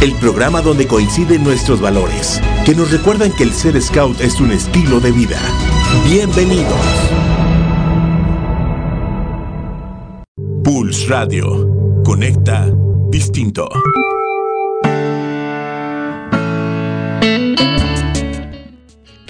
el programa donde coinciden nuestros valores, que nos recuerdan que el ser scout es un estilo de vida. Bienvenidos. Pulse Radio, conecta distinto.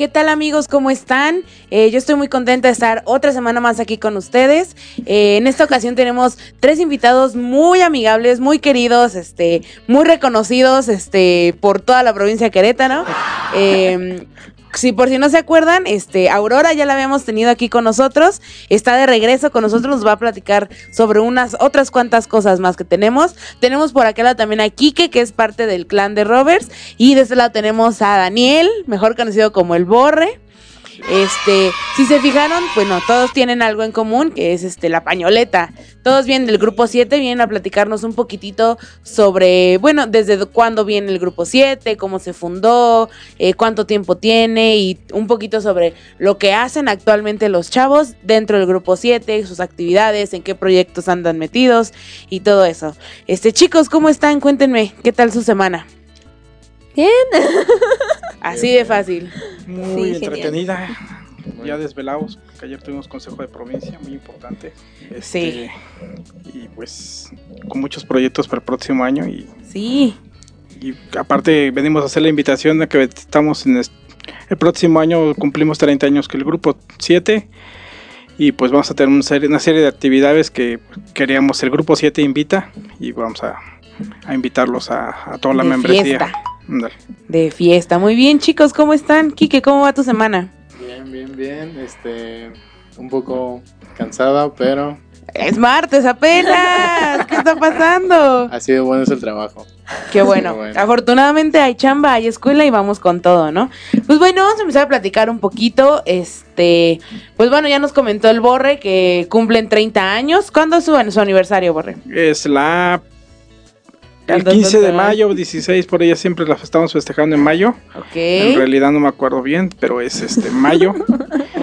¿Qué tal amigos? ¿Cómo están? Eh, yo estoy muy contenta de estar otra semana más aquí con ustedes. Eh, en esta ocasión tenemos tres invitados muy amigables, muy queridos, este, muy reconocidos este, por toda la provincia de Querétaro. Eh, si por si no se acuerdan, este, Aurora ya la habíamos tenido aquí con nosotros, está de regreso con nosotros, nos va a platicar sobre unas otras cuantas cosas más que tenemos. Tenemos por acá también a Kike, que es parte del clan de Roberts, y de este lado tenemos a Daniel, mejor conocido como el Borre. Este, si se fijaron, bueno, todos tienen algo en común, que es este la pañoleta. Todos vienen del grupo 7, vienen a platicarnos un poquitito sobre, bueno, desde cuándo viene el grupo 7, cómo se fundó, eh, cuánto tiempo tiene y un poquito sobre lo que hacen actualmente los chavos dentro del grupo 7, sus actividades, en qué proyectos andan metidos y todo eso. Este, chicos, ¿cómo están? Cuéntenme, ¿qué tal su semana? Bien. Así de fácil. Muy Sí, entretenida. Ya desvelados, porque ayer tuvimos consejo de provincia, muy importante. Sí. Este, Y pues con muchos proyectos para el próximo año. Y, Sí. y aparte venimos a hacer la invitación de que estamos en el próximo año, cumplimos 30 años que el grupo 7. Y pues vamos a tener una serie, una serie de actividades que queríamos, el grupo 7 invita y vamos a, a invitarlos a, a toda la De membresía. fiesta. De fiesta. Muy bien, chicos, ¿cómo están? Kike, ¿cómo va tu semana? Bien, bien, bien. Este, un poco cansada, pero Es martes apenas. ¿Qué está pasando? ha sido bueno el trabajo. Qué bueno. Qué bueno. Afortunadamente hay chamba, hay escuela y vamos con todo, ¿no? Pues bueno, vamos a empezar a platicar un poquito. Este, pues bueno, ya nos comentó el Borre que cumplen 30 años. ¿Cuándo es su, su aniversario, Borre? Es la el Tantas 15 de mayo, 16, por ella siempre la estamos festejando en mayo. En Ok. realidad no me acuerdo bien, pero es este mayo.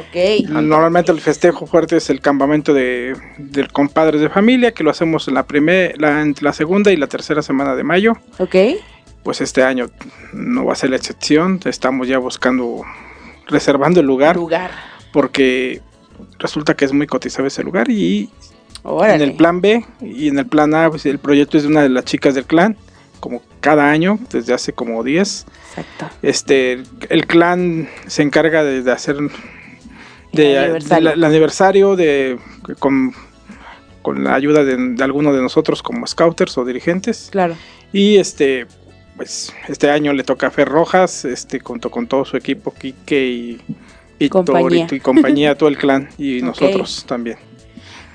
Ok. Normalmente el festejo fuerte es el campamento de, del compadres de familia, que lo hacemos en la primera, la, entre la segunda y la tercera semana de mayo. Ok. Pues este año no va a ser la excepción. Estamos ya buscando, reservando el lugar, Lugar. porque resulta que es muy cotizado ese lugar y Órale. en el plan B y en el plan A, pues el proyecto es de una de las chicas del clan, como cada año, desde hace como 10. Exacto. Este, el clan se encarga de, de hacer de, El aniversario. de la- el aniversario de con, con la ayuda de, de alguno de nosotros como scouters o dirigentes. Claro. Y este, pues este año le toca a Fer Rojas, este, junto con todo su equipo, Quique y Víctor Compañía. y, y compañía, todo el clan y nosotros también.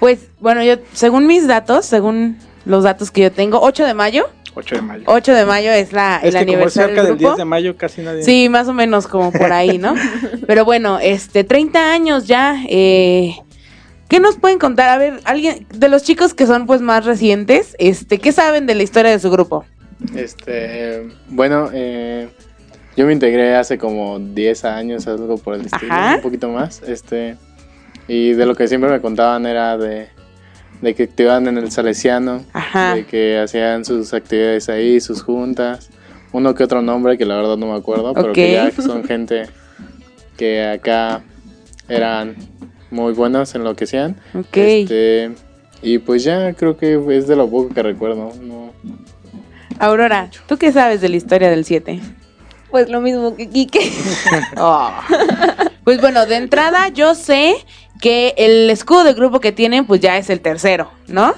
Pues bueno, yo, según mis datos, según los datos que yo tengo, 8 de mayo. 8 de mayo. 8 de mayo es la, es el que como aniversario cerca del del grupo. 10 de mayo casi nadie. Sí, más o menos como por ahí, ¿no? Pero bueno, este, 30 años ya. Eh, ¿Qué nos pueden contar? A ver, alguien de los chicos que son pues más recientes, este, ¿qué saben de la historia de su grupo? Este, bueno, eh, yo me integré hace como 10 años, algo por el estilo, Ajá. un poquito más. Este, y de lo que siempre me contaban era de, de que activaban en el Salesiano, Ajá. de que hacían sus actividades ahí, sus juntas, uno que otro nombre que la verdad no me acuerdo, pero que ya son gente que acá eran muy buenos en lo que hacían. Ok. Este, y pues ya creo que es de lo poco que recuerdo. No, Aurora, ¿tú qué sabes de la historia del 7? Pues lo mismo que Quique. Oh. Pues bueno, de entrada yo sé que el escudo de grupo que tienen pues ya es el tercero, ¿no?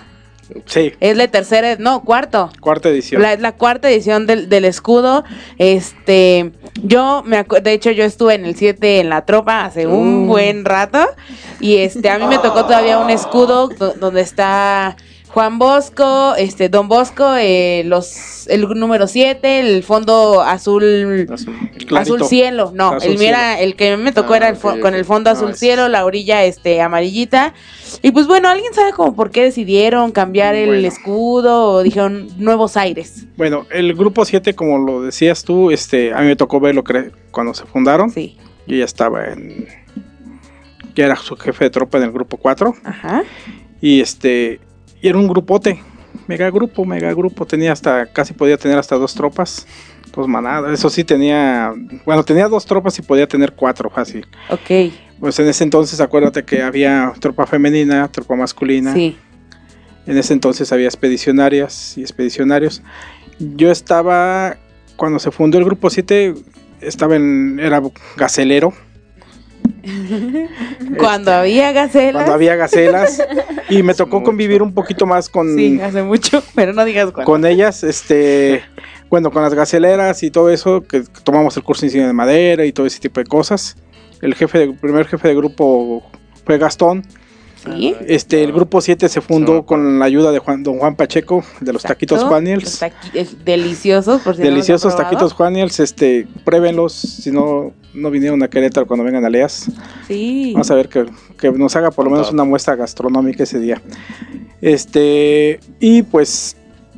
Sí, Es la tercera, no, cuarto. cuarta edición. La, la cuarta edición del, del escudo. Este, yo me de hecho yo estuve en el 7 en la tropa hace un buen rato y este a mí me tocó todavía un escudo do- donde está Juan Bosco, este Don Bosco, eh, los el número 7, el fondo azul Azul. azul cielo, no, Azul el mira, el que me tocó Ah, era el ok, con el fondo azul cielo, la orilla este amarillita. Y pues bueno, ¿alguien sabe como por qué decidieron cambiar el escudo o dijeron nuevos aires? Bueno, el grupo 7, como lo decías tú, este, a mí me tocó verlo cuando se fundaron. Sí. Yo ya estaba en. Ya era su jefe de tropa en el grupo 4. Ajá. Y este. Y era un grupote. Mega grupo, mega grupo. Tenía hasta. Casi podía tener hasta dos tropas. Dos manadas. Eso sí tenía. Bueno, tenía dos tropas y podía tener cuatro fácil. Ok. Pues en ese entonces, acuérdate que había tropa femenina, tropa masculina. Sí. En ese entonces había expedicionarias y expedicionarios. Yo estaba, cuando se fundó el grupo 7, estaba en, era gacelero. Cuando había gacelas. Este, Cuando había gacelas. y me tocó convivir un poquito más con, Sí, hace mucho, pero no digas cuándo. con ellas. Este, bueno, con las gaceleras y todo eso, que tomamos el curso de ingeniería de madera y todo ese tipo de cosas. El jefe, de- el primer jefe de grupo fue Gastón. Sí. Este, el grupo 7 se fundó con la ayuda de Juan, don Juan Pacheco, de los taquitos. Juaniels. Los taqui- deliciosos, por si no Deliciosos probado. taquitos Juaniels, este, pruébenlos, si no, no vinieron a Querétaro cuando vengan a Leas. Sí. Vamos a ver que, que nos haga por lo menos una muestra gastronómica ese día. Este, y pues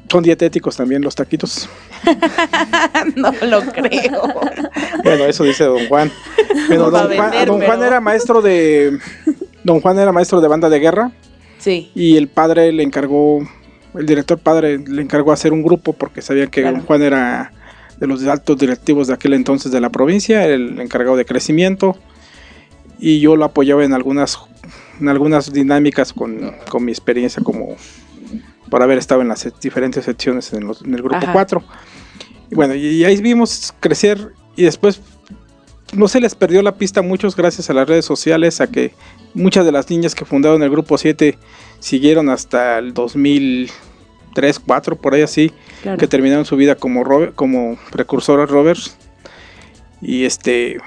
son dietéticos también los taquitos. no lo creo. Bueno, eso dice don Juan. Bueno, don Juan, don Juan era maestro de don Juan era maestro de banda de guerra Sí. y el padre le encargó el director padre le encargó hacer un grupo porque sabía que Claro. don Juan era de los altos directivos de aquel entonces de la provincia, el encargado de crecimiento y yo lo apoyaba en algunas en algunas dinámicas con, con mi experiencia como por haber estado en las diferentes secciones en, los- en el grupo Ajá. 4. Y bueno, y, y ahí vimos crecer y después no se les perdió la pista a muchos gracias a las redes sociales, a que muchas de las niñas que fundaron el grupo 7 siguieron hasta el 2003, 4, por ahí así, Claro. que terminaron su vida como, Robert- como precursoras rovers. Y este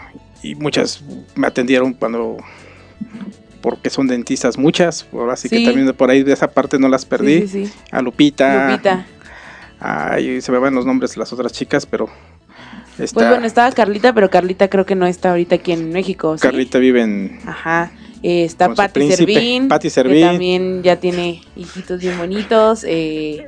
y muchas me atendieron cuando porque son dentistas muchas, ahora sí, Sí. que también por ahí de esa parte no las perdí. Sí, sí, sí. A Lupita, Lupita. Ay, se me van los nombres de las otras chicas, pero está Pues bueno, estaba Carlita, pero Carlita creo que no está ahorita aquí en México. ¿sí? Carlita vive en Ajá. Eh, está Patti Servín. Patti Que Servín. también ya tiene hijitos bien bonitos. Eh,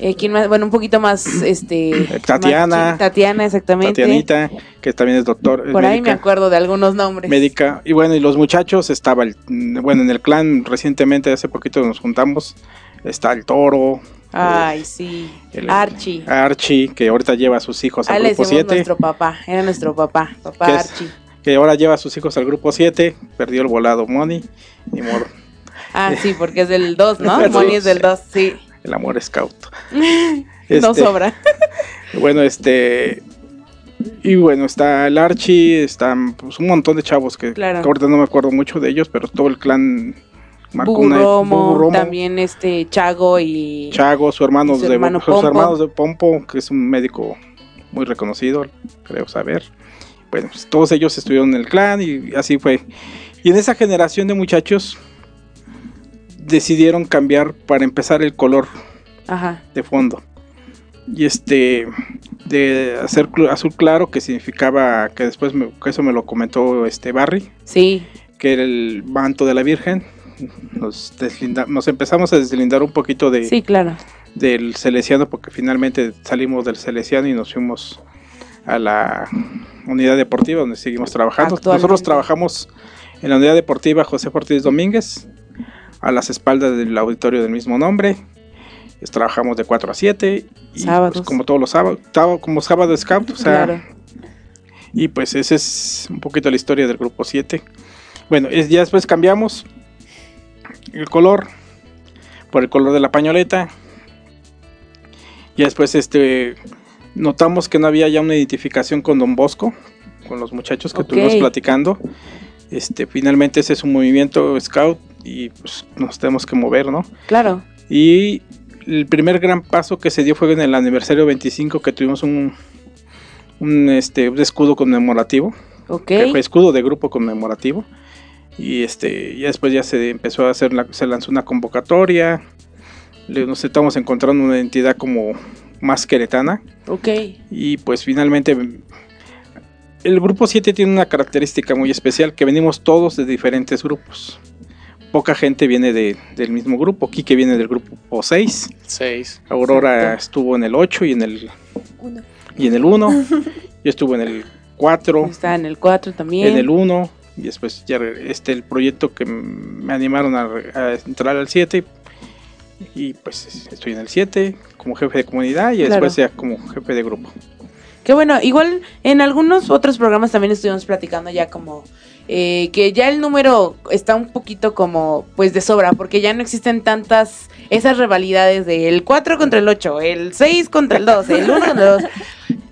eh, ¿quién más? Bueno, un poquito más, este... Tatiana. más Tatiana, exactamente. Tatianita, que también es doctor, es Por ahí me acuerdo de algunos nombres. médica. Y bueno, y los muchachos, estaba el, bueno, en el clan recientemente, hace poquito nos juntamos, está el toro, Ay, sí. el- Archie. Archie, que ahorita lleva a sus hijos Ah, al le grupo decimos 7, nuestro papá. Era nuestro papá. Papá ¿Qué es? Archie. que ahora lleva a sus hijos al grupo 7, perdió el volado Money, ni modo, Ah, sí, porque es del 2, ¿no? Sí. Moni es del 2, sí. el amor scout. No Este, sobra. Bueno, este. Y bueno, está el Archie, están pues, un montón de chavos que, Claro. que ahorita no me acuerdo mucho de ellos, pero todo el clan marcó Bugu una- Romo, Bugu Romo, también este Chago y... Chago, su hermano, su de, hermano sus hermanos de Pompo, que es un médico muy reconocido, creo saber. Bueno, pues, todos ellos estuvieron en el clan y así fue. Y en esa generación de muchachos decidieron cambiar para empezar el color Ajá. de fondo. Y este, de hacer azul claro, que significaba, que después me- que eso me lo comentó este Barry, Sí, que era el manto de la Virgen. Nos, nos empezamos a deslindar un poquito de, sí, claro. del Celesiano, porque finalmente salimos del Celesiano y nos fuimos a la unidad deportiva donde seguimos trabajando. Nosotros trabajamos en la unidad deportiva José Ortiz Domínguez, a las espaldas del auditorio del mismo nombre. Pues, trabajamos de 4 a 7 y Sábados. pues, como todos los sábados, sábado- como sábado scout, o sea, claro. y pues esa es un poquito la historia del grupo 7. Bueno, es- ya después cambiamos el color por el color de la pañoleta. Y después este notamos que no había ya una identificación con Don Bosco, con los muchachos que Ok. estuvimos platicando. Este, finalmente ese es un movimiento scout y pues, nos tenemos que mover, ¿no? Claro. Y el primer gran paso que se dio fue en el aniversario 25 que tuvimos un, un, este, un escudo conmemorativo, Ok. que fue escudo de grupo conmemorativo. Y este, ya después ya se empezó a hacer, la, se lanzó una convocatoria nos estamos encontrando una identidad como más queretana. Ok. Y pues finalmente el grupo 7 tiene una característica muy especial que venimos todos de diferentes grupos. Poca gente viene de- del mismo grupo. Quique viene del grupo 6. 6. Aurora Exacto. estuvo en el 8 y en el y en el 1. Yo estuve en el 4, Está en el 4 también. en el 1 y después ya este el proyecto que me animaron a, entrar al 7 y pues estoy en el 7 como jefe de comunidad y Claro. después ya como jefe de grupo. Que bueno, igual en algunos otros programas también estuvimos platicando ya como eh, que ya el número está un poquito como pues de sobra, porque ya no existen tantas esas rivalidades de el 4 contra el 8, el 6 contra el 2, el 1 contra el 2.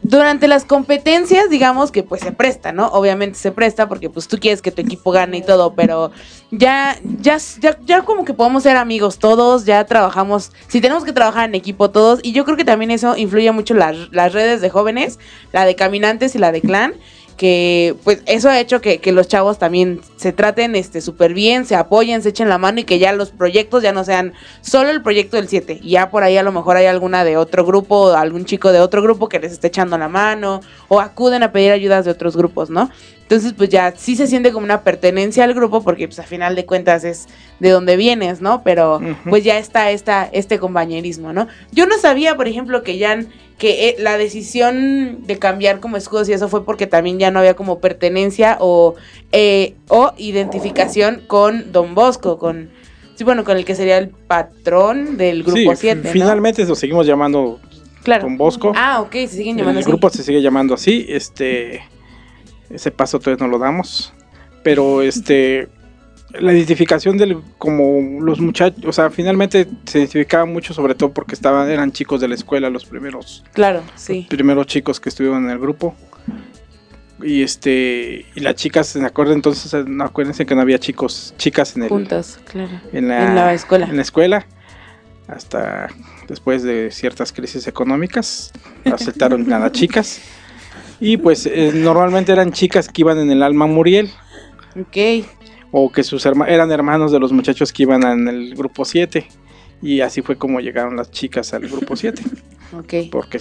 Durante las competencias, digamos que pues se presta, ¿no? Obviamente se presta porque pues tú quieres que tu equipo gane y todo, pero ya, ya, ya, ya como que podemos ser amigos todos, ya trabajamos, si tenemos que trabajar en equipo todos, y yo creo que también eso influye mucho las, las redes de jóvenes, la de caminantes y la de clan, que pues eso ha hecho que, que los chavos también se traten este súper bien, se apoyen, se echen la mano y que ya los proyectos ya no sean solo el proyecto del 7, ya por ahí a lo mejor hay alguna de otro grupo, algún chico de otro grupo que les esté echando la mano o acuden a pedir ayudas de otros grupos, ¿no? Entonces, pues ya sí se siente como una pertenencia al grupo porque pues a final de cuentas es de donde vienes, ¿no? Pero pues ya está esta, este compañerismo, ¿no? Yo no sabía, por ejemplo, que ya que eh, la decisión de cambiar como escudos y eso fue porque también ya no había como pertenencia o, eh, o identificación con Don Bosco, con sí, bueno, con el que sería el patrón del grupo Sí, 7. ¿no? finalmente lo seguimos llamando claro. Don Bosco. Ah, ok, se siguen llamando el así. grupo se sigue llamando así, este ese paso todavía no lo damos, pero este la identificación del como los muchachos, o sea, finalmente se identificaba mucho sobre todo porque estaban eran chicos de la escuela los primeros Claro, sí. primeros chicos que estuvieron en el grupo. Y este y las chicas, ¿se acuerdan entonces? No, acuérdense que no había chicos, chicas en el Juntos, claro. en la, En la escuela. en la escuela, hasta después de ciertas crisis económicas, aceptaron a las chicas. Y pues eh, normalmente eran chicas que iban en el Alma Muriel, Ok. O que sus herma- eran hermanos de los muchachos que iban en el grupo 7. Y así fue como llegaron las chicas al grupo 7. Ok. Porque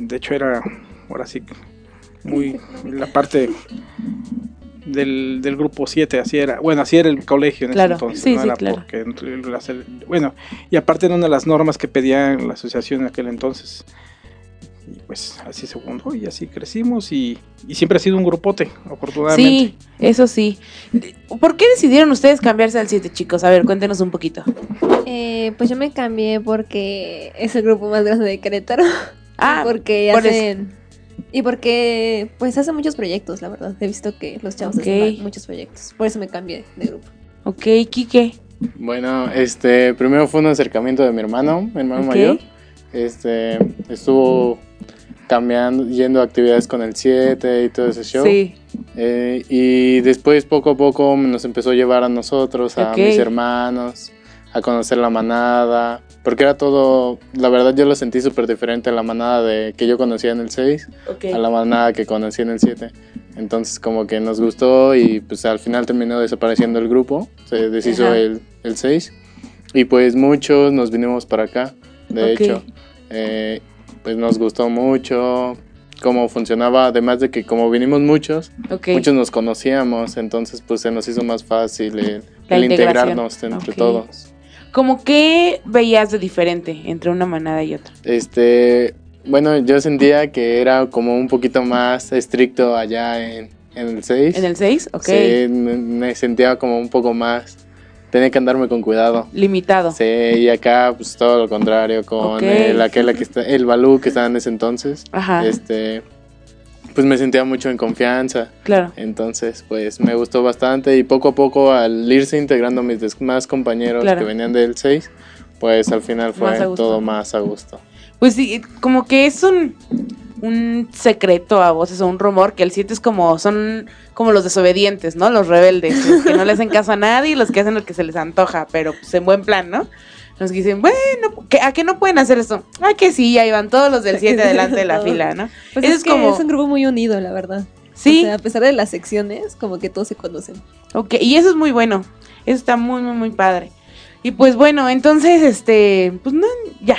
de hecho era, ahora sí, muy la parte del, del grupo 7, así era. Bueno, así era el colegio en Claro, ese entonces. sí, no sí, era claro. porque bueno, y aparte era una de las normas que pedía la asociación en aquel entonces. Y pues así se fundó y así crecimos y, y siempre ha sido un grupote, afortunadamente. Sí, eso sí. ¿Por qué decidieron ustedes cambiarse al 7, chicos? A ver, cuéntenos un poquito. Eh, pues yo me cambié porque es el grupo más grande de Querétaro. Ah, porque por eso. hacen. Y porque pues hacen muchos proyectos, la verdad. He visto que los chavos Ok. hacen muchos proyectos. Por eso me cambié de grupo. Ok, Quique. Bueno, este, primero fue un acercamiento de mi hermano, mi hermano Ok. mayor. Este, estuvo cambiando, yendo a actividades con el 7 y todo ese show. Sí. Eh, y después poco a poco nos empezó a llevar a nosotros, a Ok. mis hermanos, a conocer la manada, porque era todo, la verdad yo lo sentí súper diferente a la manada de, que yo conocía en el 6, Ok. a la manada que conocí en el 7. Entonces como que nos gustó y pues al final terminó desapareciendo el grupo, se deshizo Ajá. el, el 6 y pues muchos nos vinimos para acá, de Ok. hecho. Eh, pues nos gustó mucho cómo funcionaba, además de que como vinimos muchos, muchos nos conocíamos, entonces pues se nos hizo más fácil el, integrarnos entre todos. ¿Cómo qué veías de diferente entre una manada y otra? Este, bueno, yo sentía que era como un poquito más estricto allá en, en el 6. ¿En el 6? Ok. Sí, me sentía como un poco más, tenía que andarme con cuidado. Limitado. Sí, y acá pues todo lo contrario, con Ok. el, aquel que está, el Balú que estaba en ese entonces. Ajá. Este, pues me sentía mucho en confianza. Claro. Entonces, pues me gustó bastante y poco a poco al irse integrando mis des- más compañeros Claro. que venían del 6, pues al final fue Más todo más a gusto. Pues sí, como que es un, un secreto a voces o un rumor que el 7 es como, son como los desobedientes, ¿no? Los rebeldes, los que no le hacen caso a nadie y los que hacen lo que se les antoja, pero pues en buen plan, ¿no? Los que dicen, bueno, ¿qué- ¿a qué no pueden hacer esto? Ah, que sí, ahí van todos los del 7 adelante de la fila, ¿no? Pues Eso es, es que como- es un grupo muy unido, la verdad. Sí, O sea, a pesar de las secciones, como que todos se conocen. ok, y eso es muy bueno, eso está muy, muy, muy padre. Y pues bueno, entonces, este, pues no, ya.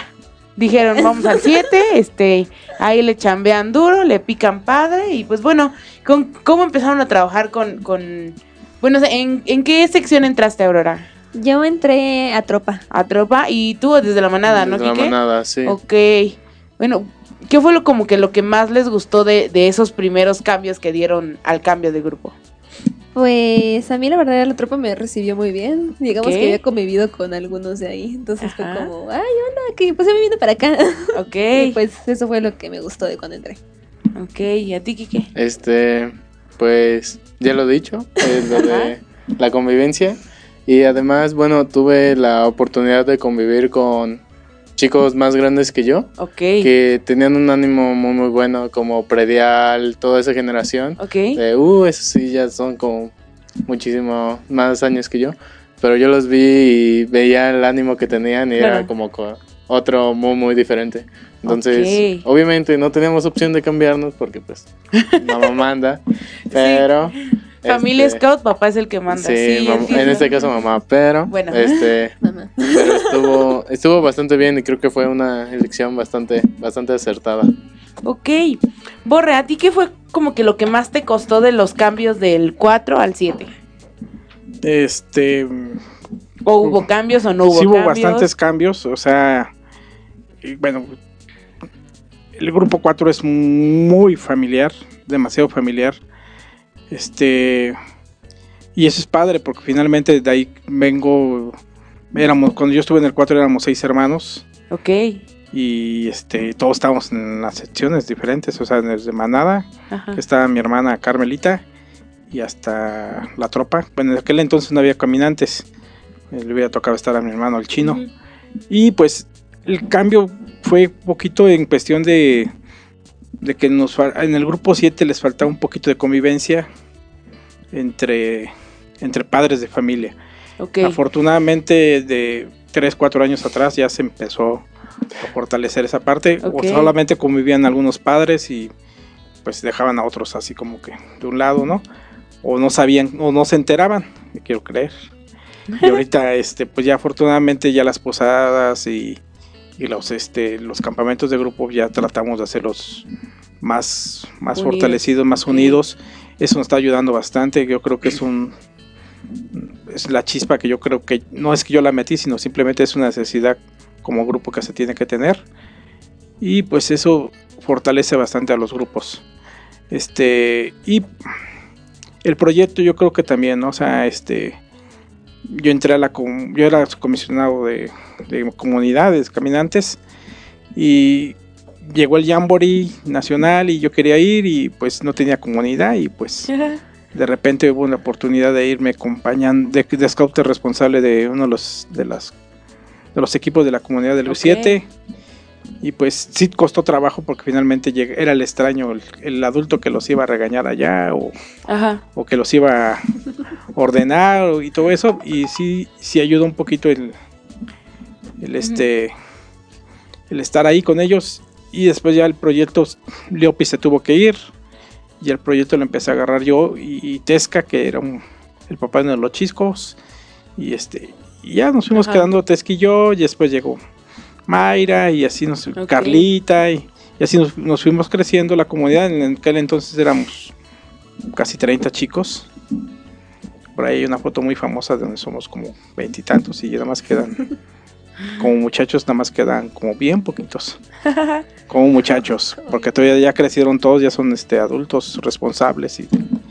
Dijeron, vamos al 7, este, ahí le chambean duro, le pican padre, y pues bueno, con, ¿cómo empezaron a trabajar con, con bueno, ¿en, ¿en qué sección entraste, Aurora? Yo entré a tropa. A tropa, y tú desde la manada, ¿no, Desde la Quique? manada, sí. Ok. Bueno, ¿qué fue lo como que lo que más les gustó de, de esos primeros cambios que dieron al cambio de grupo? Pues a mí la verdad la tropa me recibió muy bien. Digamos que había convivido con algunos de ahí. Entonces Ajá. fue como, ay, hola, que pues me vino para acá. Ok. Y pues eso fue lo que me gustó de cuando entré. Ok, ¿y a ti, Kike? Este, pues ya lo he dicho, es lo de la convivencia. Y además, bueno, tuve la oportunidad de convivir con chicos más grandes que yo, Ok. que tenían un ánimo muy, muy bueno, como predial, toda esa generación. Ok. De, uh, esos sí ya son como muchísimo más años que yo. Pero yo los vi y veía el ánimo que tenían y Claro. era como co- otro muy, muy diferente. Entonces, Ok. obviamente no teníamos opción de cambiarnos porque pues mamá manda, pero... Familia este, Scout, papá es el que manda. Sí, en este caso mamá, pero Bueno. este Mamá. pero estuvo estuvo bastante bien y creo que fue una elección bastante bastante acertada. Ok. Borre, ¿a ti qué fue como que lo que más te costó de los cambios del 4 al 7? Este, ¿O hubo cambios o no hubo sí hubo cambios? bastantes cambios, o sea, bueno, el grupo 4 es muy familiar, demasiado familiar. Este, y eso es padre porque finalmente de ahí vengo, éramos, cuando yo estuve en el 4 éramos seis hermanos Ok. y este, todos estábamos en las secciones diferentes, o sea, desde Manada, Ajá. que estaba mi hermana Carmelita y hasta la tropa. Bueno, en aquel entonces no había caminantes. Eh, Le hubiera tocado estar a mi hermano el chino. Y pues el cambio fue poquito en cuestión de, de que nos en el grupo 7 les faltaba un poquito de convivencia entre, entre padres de familia. Ok. Afortunadamente de 3, 4 años atrás ya se empezó a fortalecer esa parte. Ok. O solamente convivían algunos padres y pues dejaban a otros así como que de un lado, ¿no? O no sabían o no se enteraban, quiero creer. Y ahorita este pues ya afortunadamente ya las posadas y, y los este los campamentos de grupo ya tratamos de hacerlos más más fortalecidos, más unidos. Eso nos está ayudando bastante. Yo creo que es un es la chispa que yo creo que no es que yo la metí, sino simplemente es una necesidad como grupo que se tiene que tener. Y pues eso fortalece bastante a los grupos. Este, y el proyecto yo creo que también, ¿no? o sea, este, yo entré a la, yo era comisionado de, de comunidades, caminantes, y llegó el Jamboree nacional y yo quería ir y pues no tenía comunidad y pues de repente hubo una oportunidad de irme acompañando, de, de scout responsable de uno de los, de las, de los equipos de la comunidad del Ok. U7. Y pues sí costó trabajo porque finalmente llegué- era el extraño, el, el adulto que los iba a regañar allá o, Ajá. o que los iba a ordenar y todo eso. Y sí, sí ayudó un poquito el, el este el estar ahí con ellos. Y después ya el proyecto, Leopi se tuvo que ir. Y el proyecto lo empecé a agarrar yo y, y Tesca, que era un- el papá de los chiscos. Y este, y ya nos fuimos Ajá. quedando Tesca y yo. Y después llegó Mayra y así nos. Carlita. Y, y así nos, nos fuimos creciendo la comunidad. En aquel entonces éramos casi 30 chicos. Por ahí hay una foto muy famosa de donde somos como veintitantos y, nada más quedan, como muchachos, nada más quedan como bien poquitos. Como muchachos, porque todavía ya crecieron todos, ya son este adultos responsables y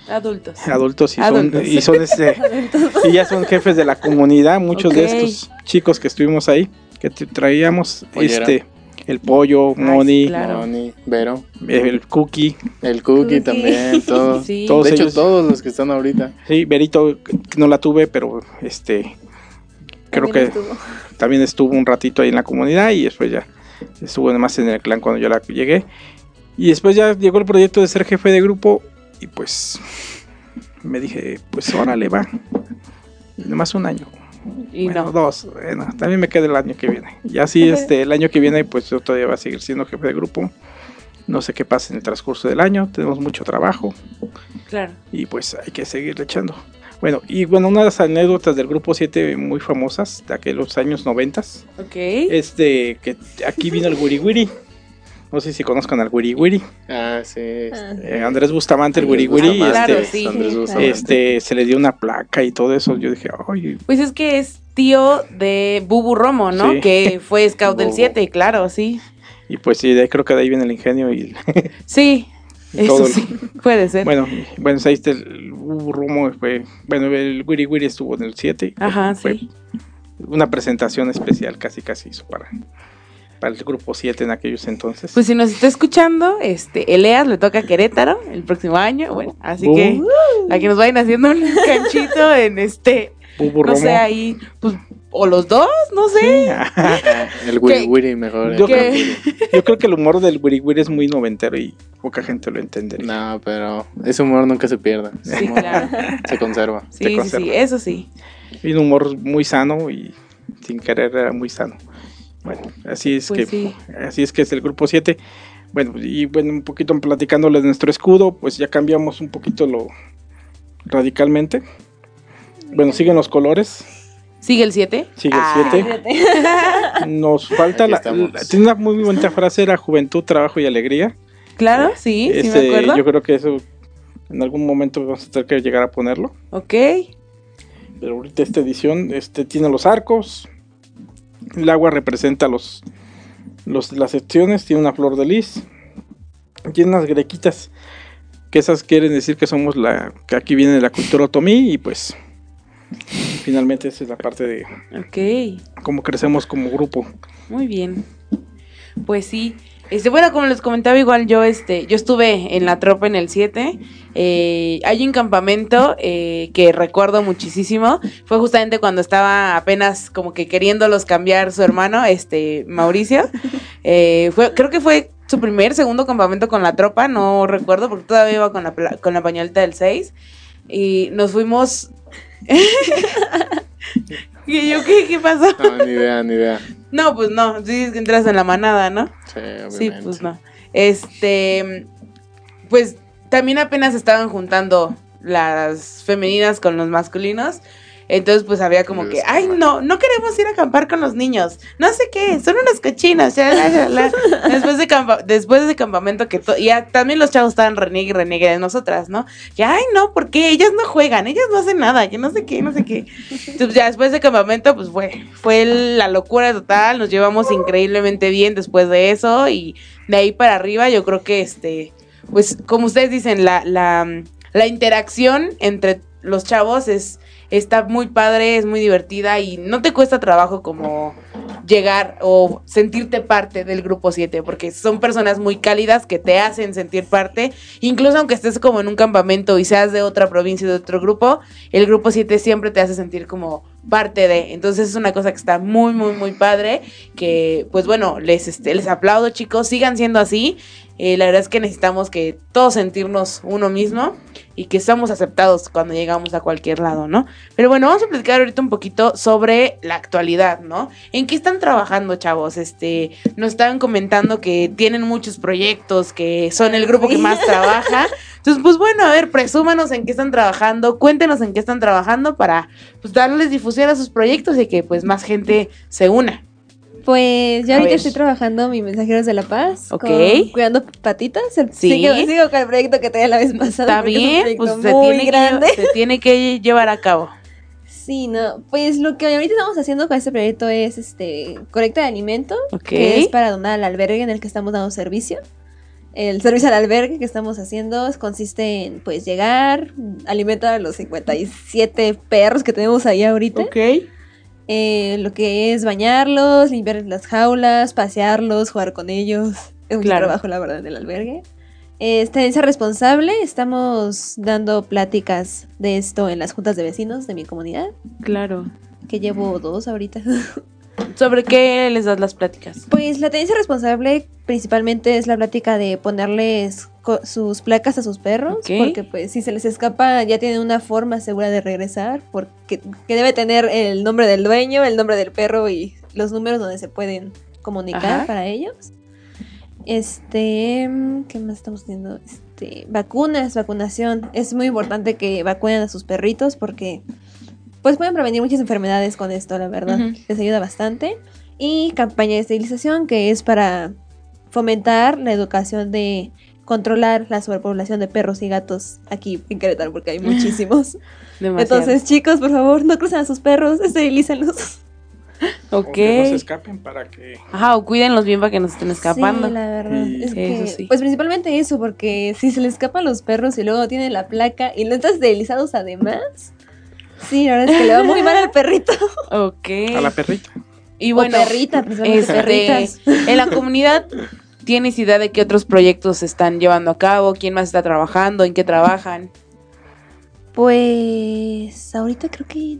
Adultos. adultos y Adultos. son y son este y ya son jefes de la comunidad, muchos de estos chicos que estuvimos ahí, que traíamos Pollera. este el pollo, Moni, claro. Moni, Vero, el cookie, el cookie Cookie. también, todo. Sí. Todos de hecho, ellos. todos los que están ahorita. sí, Berito que no la tuve, pero este creo que estuvo. También estuvo un ratito ahí en la comunidad y después ya estuvo además en el clan cuando yo la llegué. Y después ya llegó el proyecto de ser jefe de grupo y pues me dije, pues órale, va. Y nomás un año. Y Bueno, no. dos. Bueno, también me queda el año que viene. Y así este, el año que viene pues yo todavía voy a seguir siendo jefe de grupo. no sé qué pasa en el transcurso del año, tenemos mucho trabajo Claro. y pues hay que seguir echando. Bueno, y bueno, una de las anécdotas del grupo 7 muy famosas de aquellos años 90 Ok. es de que aquí vino el Wiri Wiri. No sé si conozcan al Wiri Wiri. Ah, sí. Ah. Eh, Andrés Bustamante, el Wiri Wiri. Bustamante, Claro, sí. Andrés Bustamante. Este, se le dio una placa y todo eso. Yo dije, ay, Pues es que es tío de Bubu Romo, ¿no? Sí. Que fue scout del Bubu. 7, claro, sí. y pues sí, de ahí creo que de ahí viene el ingenio y Sí, eso el- sí, puede ser. Bueno, bueno, ahí está el Romo fue, bueno, el Wiri Wiri estuvo en el 7. Ajá, fue sí. Una presentación especial casi casi hizo para, para el grupo 7 en aquellos entonces. Pues si nos está escuchando, este, Eleas le toca a Querétaro el próximo año, bueno, así que a que nos vayan haciendo un canchito en este, Bubu no Romo. sé, ahí, pues, o los dos, no sé. El Wiri mejor. Yo. Wiri. Yo creo que el humor del Wiri Wiri es muy noventero y poca gente lo entendería. No, pero ese humor nunca se pierde. Sí, claro. Se conserva. Sí, Te sí, sí, conserva. eso sí. Y un humor muy sano y sin querer era muy sano. Bueno, así es Pues que sí. así es que es el grupo 7. Bueno, y bueno, un poquito platicándoles de nuestro escudo, pues ya cambiamos un poquito lo radicalmente. Bueno, siguen los colores, ¿Sigue el 7? sigue el 7. Nos falta la, la- tiene una muy bonita frase era juventud, trabajo y alegría. Claro, sí, sí me acuerdo. yo creo que eso en algún momento vamos a tener que llegar a ponerlo. Ok, Pero ahorita esta edición este, tiene los arcos. El agua representa los, los las secciones. Tiene una flor de lis. Tiene unas grequitas. Que esas quieren decir que somos la. que aquí viene la cultura otomí. Y pues. Finalmente esa es la parte de ok. cómo crecemos como grupo. Muy bien. Pues sí. Este, bueno, como les comentaba, igual yo, este, yo estuve en la tropa en el 7. Eh, hay un campamento eh, que recuerdo muchísimo. Fue justamente cuando estaba apenas como que queriéndolos cambiar su hermano, este, Mauricio. Eh, fue, creo que fue su primer, segundo campamento con la tropa, no recuerdo, porque todavía iba con la, con la pañoleta del 6. Y nos fuimos. ¿Y yo qué, qué pasó? No, ni idea, ni idea. No, pues no, sí es que entras en la manada, ¿no? Sí, obviamente. Sí, pues no. Este, pues también apenas estaban juntando las femeninas con los masculinos. Entonces, pues había como que, ay, no, no queremos ir a acampar con los niños. No sé qué, son unas cochinas. Después de, campa- después de campamento que ya también los chavos estaban reniegue y reniegue de nosotras, ¿no? Que, ay, no, ¿por qué? Ellas no juegan, ellas no hacen nada, que no sé qué, no sé qué. Entonces, ya después de campamento, pues fue, fue la locura total. Nos llevamos increíblemente bien después de eso. Y de ahí para arriba, yo creo que este, pues, como ustedes dicen, la, la, la interacción entre los chavos es está muy padre, es muy divertida y no te cuesta trabajo como llegar o sentirte parte del grupo 7, porque son personas muy cálidas que te hacen sentir parte, incluso aunque estés como en un campamento y seas de otra provincia, de otro grupo, el grupo 7 siempre te hace sentir como parte de, entonces es una cosa que está muy, muy, muy padre, que pues bueno, les, este, les aplaudo chicos, sigan siendo así, eh, la verdad es que necesitamos que todos sentirnos uno mismo y que estamos aceptados cuando llegamos a cualquier lado, ¿no? Pero bueno, vamos a platicar ahorita un poquito sobre la actualidad, ¿no? ¿En qué están trabajando, chavos? Este, nos estaban comentando que tienen muchos proyectos, que son el grupo que más trabaja. Entonces, pues bueno, a ver, presúmanos en qué están trabajando, cuéntenos en qué están trabajando para pues darles difusión a sus proyectos y que pues más gente se una. Pues yo ahorita estoy trabajando mi Mensajeros de la Paz. Ok. con Cuidando patitas. Sí. Sigo, sigo con el proyecto que tenía la vez pasada. Está porque es un bien, pues se muy tiene, que, grande. lle- se tiene que llevar a cabo. Sí, no. Pues lo que ahorita estamos haciendo con este proyecto es este colecta de alimento. Ok. Que es para donar al albergue en el que estamos dando servicio. El servicio al albergue que estamos haciendo consiste en pues llegar, alimentar a los 57 perros que tenemos ahí ahorita. Ok. Eh, lo que es bañarlos, limpiar las jaulas, pasearlos, jugar con ellos. Es mucho Claro. trabajo, la verdad, en el albergue. Eh, tenencia responsable. Estamos dando pláticas de esto en las juntas de vecinos de mi comunidad, Claro. que llevo dos ahorita. ¿Sobre qué les das las pláticas? Pues la tenencia responsable principalmente es la plática de ponerles sus placas a sus perros, porque pues si se les escapa ya tienen una forma segura de regresar, porque que debe tener el nombre del dueño, el nombre del perro y los números donde se pueden comunicar Ajá. para ellos. Este, ¿qué más estamos teniendo? Este, vacunas, vacunación. Es muy importante que vacunen a sus perritos porque pues pueden prevenir muchas enfermedades con esto, la verdad. Les ayuda bastante. Y campaña de esterilización que es para fomentar la educación de controlar la sobrepoblación de perros y gatos aquí en Querétaro porque hay muchísimos. Demasiado. Entonces, chicos, por favor, no crucen a sus perros, esterilícenlos. O ok. que no se escapen para que... Ajá, o cuídenlos bien para que no se estén escapando. Sí, la verdad. Y- es que, Eso sí. Pues principalmente eso, porque si se les escapan los perros y luego tienen la placa y no están esterilizados además. Sí, la verdad es que le va muy mal al perrito. Ok. A la perrita. Y bueno, o perrita, principalmente este, perritas. en la comunidad, ¿tienes idea de qué otros proyectos se están llevando a cabo? ¿Quién más está trabajando? ¿En qué trabajan? Pues ahorita creo que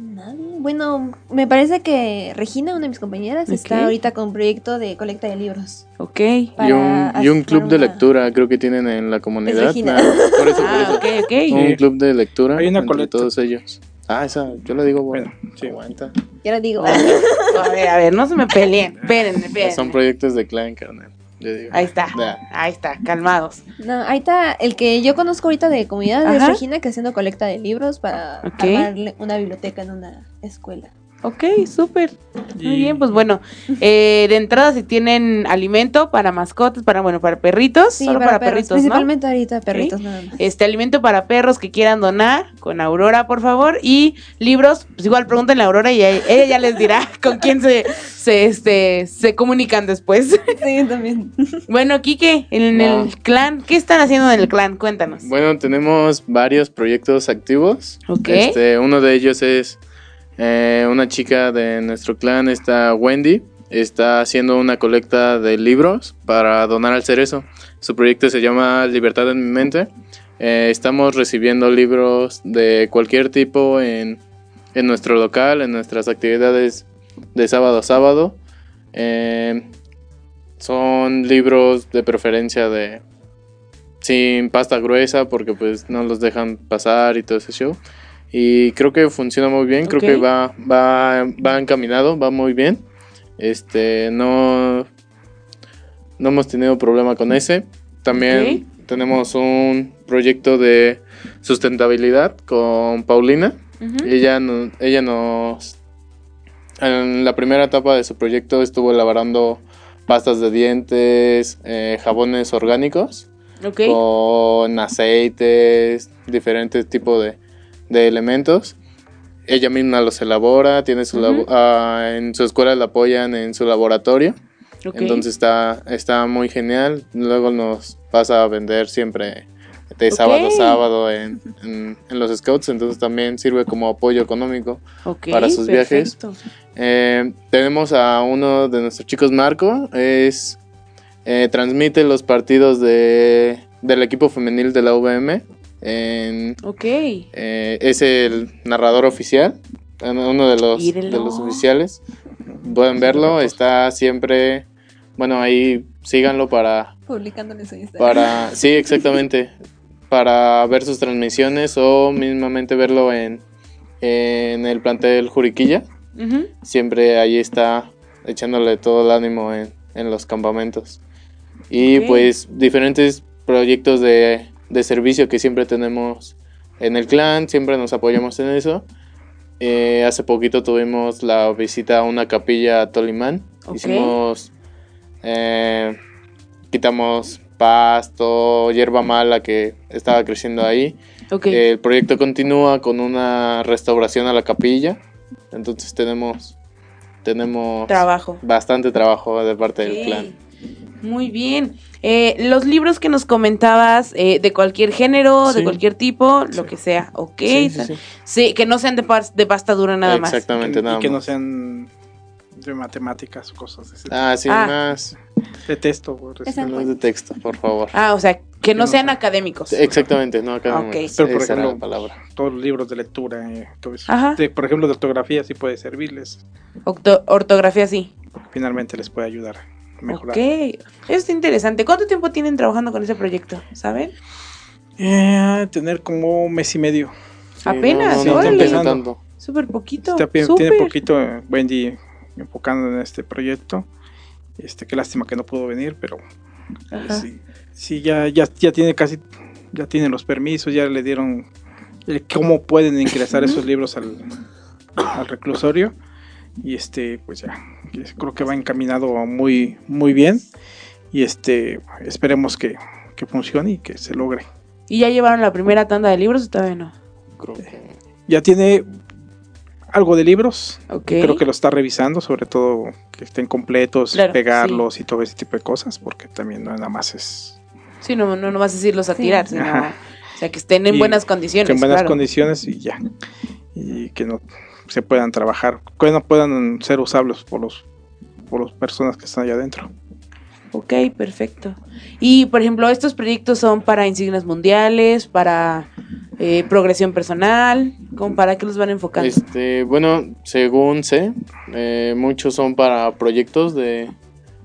nadie. Bueno, me parece que Regina, una de mis compañeras, está ahorita con un proyecto de colecta de libros. Ok. Y un, y un hacer club de lectura, creo que tienen en la comunidad. Regina. Nada, por eso, por Ah, eso. ok, ok. Un club de lectura Hay una colecta. todos ellos. Ah, esa, yo la digo, bueno. Bueno, sí. Aguanta. Y ahora digo, A ver, a ver, no se me peleen. Espérenme, espérenme. Son proyectos de clan, carnal. Ahí está. Ahí está, calmados. no, ahí está, el que yo conozco ahorita de comunidad es Ajá. Regina, que haciendo colecta de libros para Ok. armarle una biblioteca en una escuela. Ok, súper. Muy bien, pues bueno. eh, de entrada, si tienen alimento para mascotas, para, bueno, para perritos, Sí, solo para, perros, perritos, ¿no? Principalmente ahorita perritos nada más. Este alimento para perros que quieran donar con Aurora, por favor. Y libros, pues igual pregúntenle a Aurora y ella, ella ya les dirá con quién se, se, este, se comunican después. Sí, también. bueno, Quique, en No. el clan, ¿qué están haciendo en el clan? Cuéntanos. Bueno, tenemos varios proyectos activos. Ok. Este, uno de ellos es eh, una chica de nuestro clan, está Wendy. Está haciendo una colecta de libros para donar al cerezo. Su proyecto se llama Libertad en mi mente. Eh, estamos recibiendo libros de cualquier tipo en, en nuestro local, en nuestras actividades de sábado a sábado. Eh, son libros de preferencia de sin pasta gruesa porque pues no los dejan pasar y todo ese show. Y creo que funciona muy bien, creo que va, va, va encaminado, va muy bien. Este, no, no hemos tenido problema con ese. También tenemos un proyecto de sustentabilidad con Paulina. Ella, no- ella nos... En la primera etapa de su proyecto estuvo elaborando pastas de dientes, eh, jabones orgánicos Ok. con aceites, diferentes tipos de, de elementos. Ella misma los elabora, tiene su ah, en su escuela la apoyan en su laboratorio, ok. entonces está, está muy genial. Luego nos pasa a vender siempre de sábado a sábado en, en- en los scouts, entonces también sirve como apoyo económico. Para sus viajes. perfecto. Eh, tenemos a uno de nuestros chicos, Marco, es eh, transmite los partidos de, del equipo femenil de la UVM. En- Ok. eh, es el narrador oficial, uno de los, de los oficiales. Pueden verlo, está siempre, bueno, ahí síganlo para, Publicándole su Instagram. para, sí, exactamente, para ver sus transmisiones o mismamente verlo en, en el plantel Juriquilla. Siempre ahí está echándole todo el ánimo en, en los campamentos. Y pues diferentes proyectos de, de servicio que siempre tenemos en el clan, siempre nos apoyamos en eso. Eh, hace poquito tuvimos la visita a una capilla a Tolimán. Ok. Hicimos, eh, quitamos pasto, hierba mala que estaba creciendo ahí. Ok. El proyecto continúa con una restauración a la capilla. Entonces tenemos tenemos Trabajo. bastante trabajo de parte del Ok. clan. Muy bien. Eh, los libros que nos comentabas, eh, de cualquier género, de cualquier tipo, lo que sea, ok. Sí, sí, Sí, sí. que no sean de, de pasta dura nada más. Exactamente, Que- nada y que no más. sean de matemáticas o cosas de ese Ah, sí, Ah. más. De texto. por es de texto, por favor. Ah, o sea, que no no sean sea- académicos. Exactamente, no acá Ok. Pero, por esa ejemplo, la palabra. Todos los libros de lectura. eh. De- por ejemplo, de ortografía sí puede servirles. Octo- ortografía sí. Finalmente les puede ayudar mejorar. Ok. Eso está interesante. ¿Cuánto tiempo tienen trabajando con ese proyecto? ¿Saben? Eh, tener como un mes y medio. Sí, Apenas, no, no, no tanto. Súper poquito. Está Súper. tiene poquito eh, Wendy enfocando en este proyecto. Este, qué lástima que no pudo venir, pero Ajá. sí, sí ya, ya, ya tiene casi, ya tiene los permisos, ya le dieron el cómo pueden ingresar esos libros al, al reclusorio. Y este, pues ya, creo que va encaminado muy, muy bien. Y este, esperemos que, que funcione y que se logre. ¿Y ya llevaron la primera tanda de libros o todavía no? Creo que- Ya tiene algo de libros. Ok. Creo que lo está revisando, sobre todo que estén completos, Claro, pegarlos y todo ese tipo de cosas, porque también no nada más es Sí, no, no, no vas a decirlos a Sí. tirar, sino, Ajá. o sea, que estén en Y buenas condiciones. que en buenas claro. condiciones y ya. Y que no se puedan trabajar, que no puedan ser usables por los por las personas que están allá adentro. Ok, perfecto. Y, por ejemplo, estos proyectos son para insignias mundiales, para eh, progresión personal, ¿cómo para qué los van enfocando? Este, bueno, según sé, eh, muchos son para proyectos de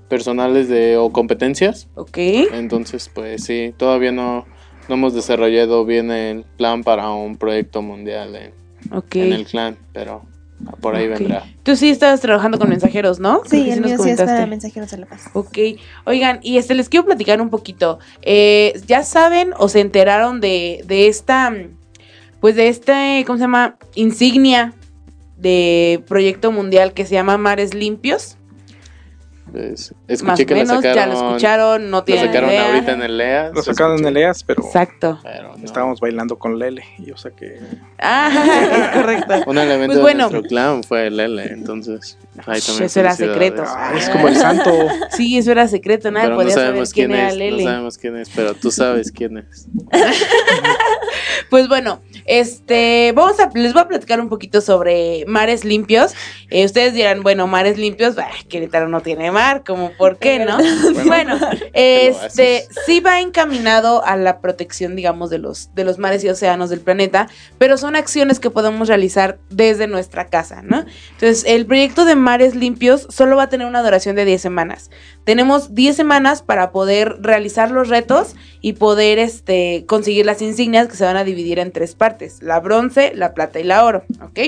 personales de o competencias. Ok, Entonces, pues sí, todavía no, no hemos desarrollado bien el plan para un proyecto mundial en, ok. en el clan, pero por ahí vendrá. Tú sí estabas trabajando con mensajeros, ¿no? Sí, que el nos mío sí es para mensajeros de la paz. Ok, oigan, y este les quiero platicar un poquito. Eh, ¿Ya saben o se enteraron de, de esta, pues de este, ¿cómo se llama? Insignia de proyecto mundial que se llama Mares Limpios. Más escuché o que menos, lo sacaron, ya lo escucharon, no lo tienen sacaron idea. ahorita en el EA. Lo sacaron en el EAS, pero Exacto. pero no. estábamos bailando con Lele y yo saqué Ah, es correcto. Un elemento Pues bueno. de nuestro clan fue el L, entonces ahí también Eso era secreto. Ah, es como el santo. Sí, eso era secreto, nadie Pero no podía saber sabemos quién quién era es, Lele. no sabemos quién es, pero tú sabes quién es. Pues bueno, este, vamos a, les voy a platicar un poquito sobre mares limpios. Eh, ustedes dirán, bueno, mares limpios, bah, Querétaro no tiene mar, como por qué, ¿no? Bueno, este, sí va encaminado a la protección, digamos, de los, de los mares y océanos del planeta, pero son acciones que podemos realizar desde nuestra casa, ¿no? Entonces, el proyecto de mares limpios solo va a tener una duración de 10 semanas. Tenemos 10 semanas para poder realizar los retos y poder este, conseguir las insignias que se van a dividir en tres partes, la bronce, la plata y la oro, ¿ok?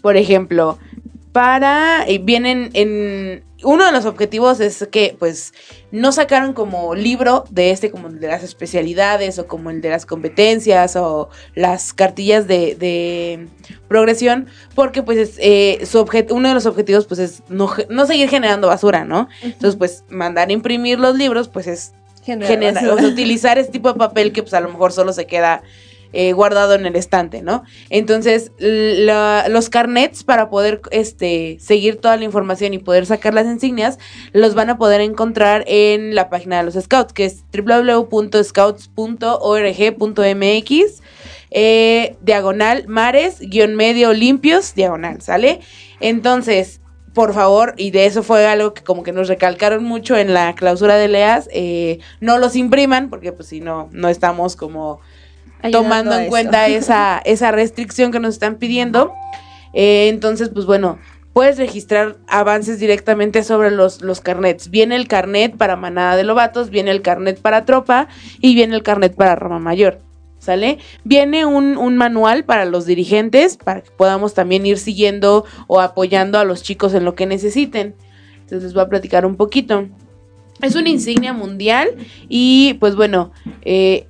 Por ejemplo, para, y vienen en, uno de los objetivos es que pues no sacaron como libro de este, como el de las especialidades o como el de las competencias o las cartillas de, de progresión, porque pues es, eh, su uno de los objetivos pues es no, seguir generando basura, ¿no? Entonces pues mandar a imprimir los libros pues es Generar o sea, utilizar este tipo de papel que pues a lo mejor solo se queda eh, guardado en el estante, ¿no? Entonces, los carnets para poder este, seguir toda la información y poder sacar las insignias, los van a poder encontrar en la página de los scouts, que es www.scouts.org.mx, eh, diagonal mares, guion medio limpios, diagonal, ¿sale? Entonces, por favor, y de eso fue algo que como que nos recalcaron mucho en la clausura de LEAS, eh, no los impriman, porque pues si no, no estamos como tomando en cuenta esa, esa restricción que nos están pidiendo. Eh, entonces, pues bueno, puedes registrar avances directamente sobre los, los carnets. Viene el carnet para manada de lobatos, viene el carnet para tropa y viene el carnet para rama mayor. ¿Sale? Viene un, un manual para los dirigentes para que podamos también ir siguiendo o apoyando a los chicos en lo que necesiten. Entonces les voy a platicar un poquito. Es una insignia mundial y pues bueno, eh,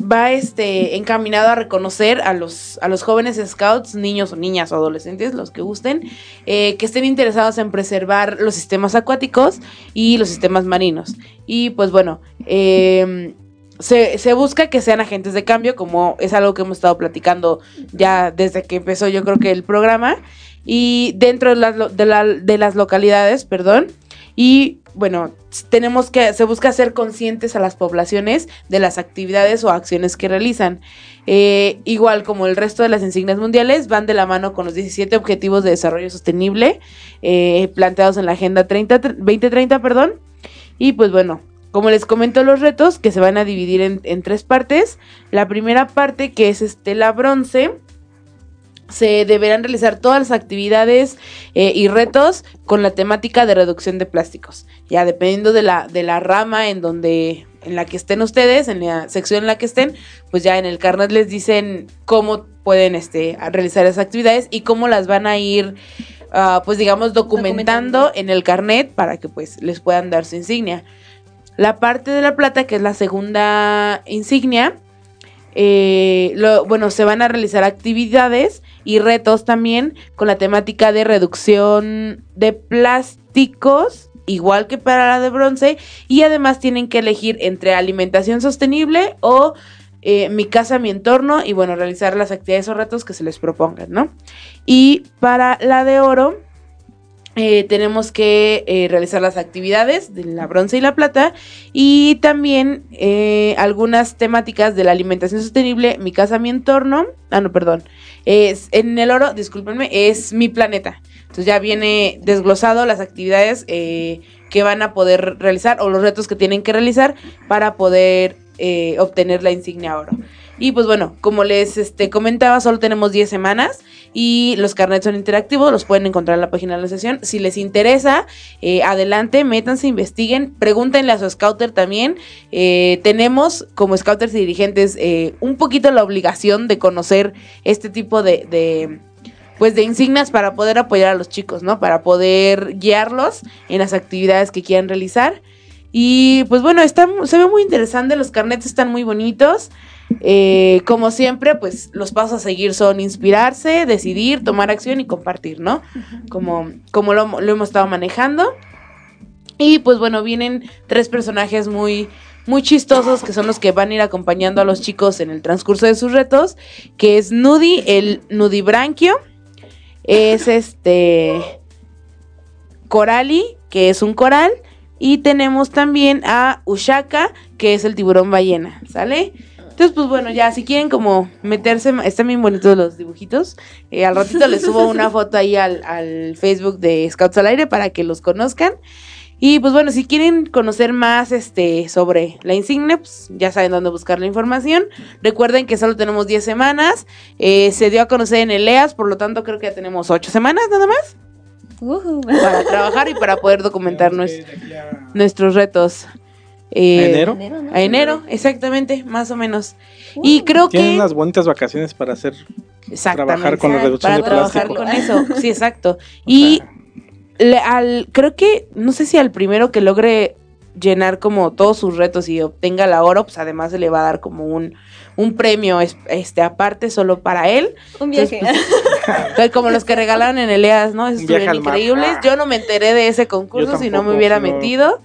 va este encaminado a reconocer a los, a los jóvenes scouts, niños o niñas o adolescentes, los que gusten, eh, que estén interesados en preservar los sistemas acuáticos y los sistemas marinos. Y pues bueno, eh, se, se busca que sean agentes de cambio, como es algo que hemos estado platicando ya desde que empezó yo creo que el programa, y dentro de de las localidades, perdón, y bueno, tenemos que, se busca hacer conscientes a las poblaciones de las actividades o acciones que realizan. Eh, igual como el resto de las insignias mundiales, van de la mano con los 17 Objetivos de Desarrollo Sostenible eh, planteados en la Agenda 30, 2030, perdón. Y pues bueno, como les comento los retos, que se van a dividir en, en tres partes. La primera parte, que es este, la bronce, se deberán realizar todas las actividades eh, y retos con la temática de reducción de plásticos. Ya dependiendo de la, de la rama en donde en la que estén ustedes, en la sección en la que estén, pues ya en el carnet les dicen cómo pueden este, realizar esas actividades y cómo las van a ir ah, pues digamos, documentando, Documentando. en el carnet para que pues les puedan dar su insignia. La parte de la plata, que es la segunda insignia, eh, lo- bueno, se van a realizar actividades y retos también con la temática de reducción de plásticos, igual que para la de bronce, y además tienen que elegir entre alimentación sostenible o eh, mi casa, mi entorno, y bueno, realizar las actividades o retos que se les propongan, ¿no? Y para la de oro, eh, tenemos que eh, realizar las actividades de la bronce y la plata y también eh, algunas temáticas de la alimentación sostenible, mi casa, mi entorno. Ah, no, perdón. Es, en el oro, discúlpenme, es mi planeta. Entonces ya viene desglosado las actividades eh, que van a poder realizar o los retos que tienen que realizar para poder eh, obtener la insignia oro. Y pues bueno, como les este, comentaba, solo tenemos 10 semanas y los carnets son interactivos, los pueden encontrar en la página de la sesión. Si les interesa, eh, adelante, métanse, investiguen, pregúntenle a su scouter también. Eh, tenemos como scouters y dirigentes eh, un poquito la obligación de conocer este tipo de, de, pues de insignias para poder apoyar a los chicos, ¿no? Para poder guiarlos en las actividades que quieran realizar. Y pues bueno, está, se ve muy interesante, los carnets están muy bonitos. Eh, como siempre, pues los pasos a seguir son inspirarse, decidir, tomar acción y compartir, ¿no? Como, como lo, lo hemos estado manejando. Y pues bueno, vienen tres personajes muy, muy chistosos que son los que van a ir acompañando a los chicos en el transcurso de sus retos, que es Nudi, el nudibranquio, es este Corali, que es un coral, y tenemos también a Ushaka, que es el tiburón ballena, ¿sale? Entonces, pues bueno, ya si quieren como meterse, están bien bonitos los dibujitos. Eh, al ratito les subo una foto ahí al, al Facebook de Scouts al Aire para que los conozcan. Y pues bueno, si quieren conocer más este sobre la insignia, pues ya saben dónde buscar la información. Recuerden que solo tenemos 10 semanas. Eh, se dio a conocer en el EAS, por lo tanto creo que ya tenemos 8 semanas nada más para trabajar y para poder documentar nues- nuestros retos. Eh, ¿A enero? Enero. A enero, exactamente, más o menos. Y creo Tienen que... unas bonitas vacaciones para hacer trabajar con la reducción para de trabajar plástico. con eso, sí, exacto. Y le- al, creo que, no sé si al primero que logre llenar como todos sus retos y obtenga la oro, pues además se le va a dar como un, un premio es- este aparte solo para él. Un viaje. Entonces, como los que regalaron en el EAS, ¿no? Esos estuvieron increíbles. Yo no me enteré de ese concurso si no me hubiera metido.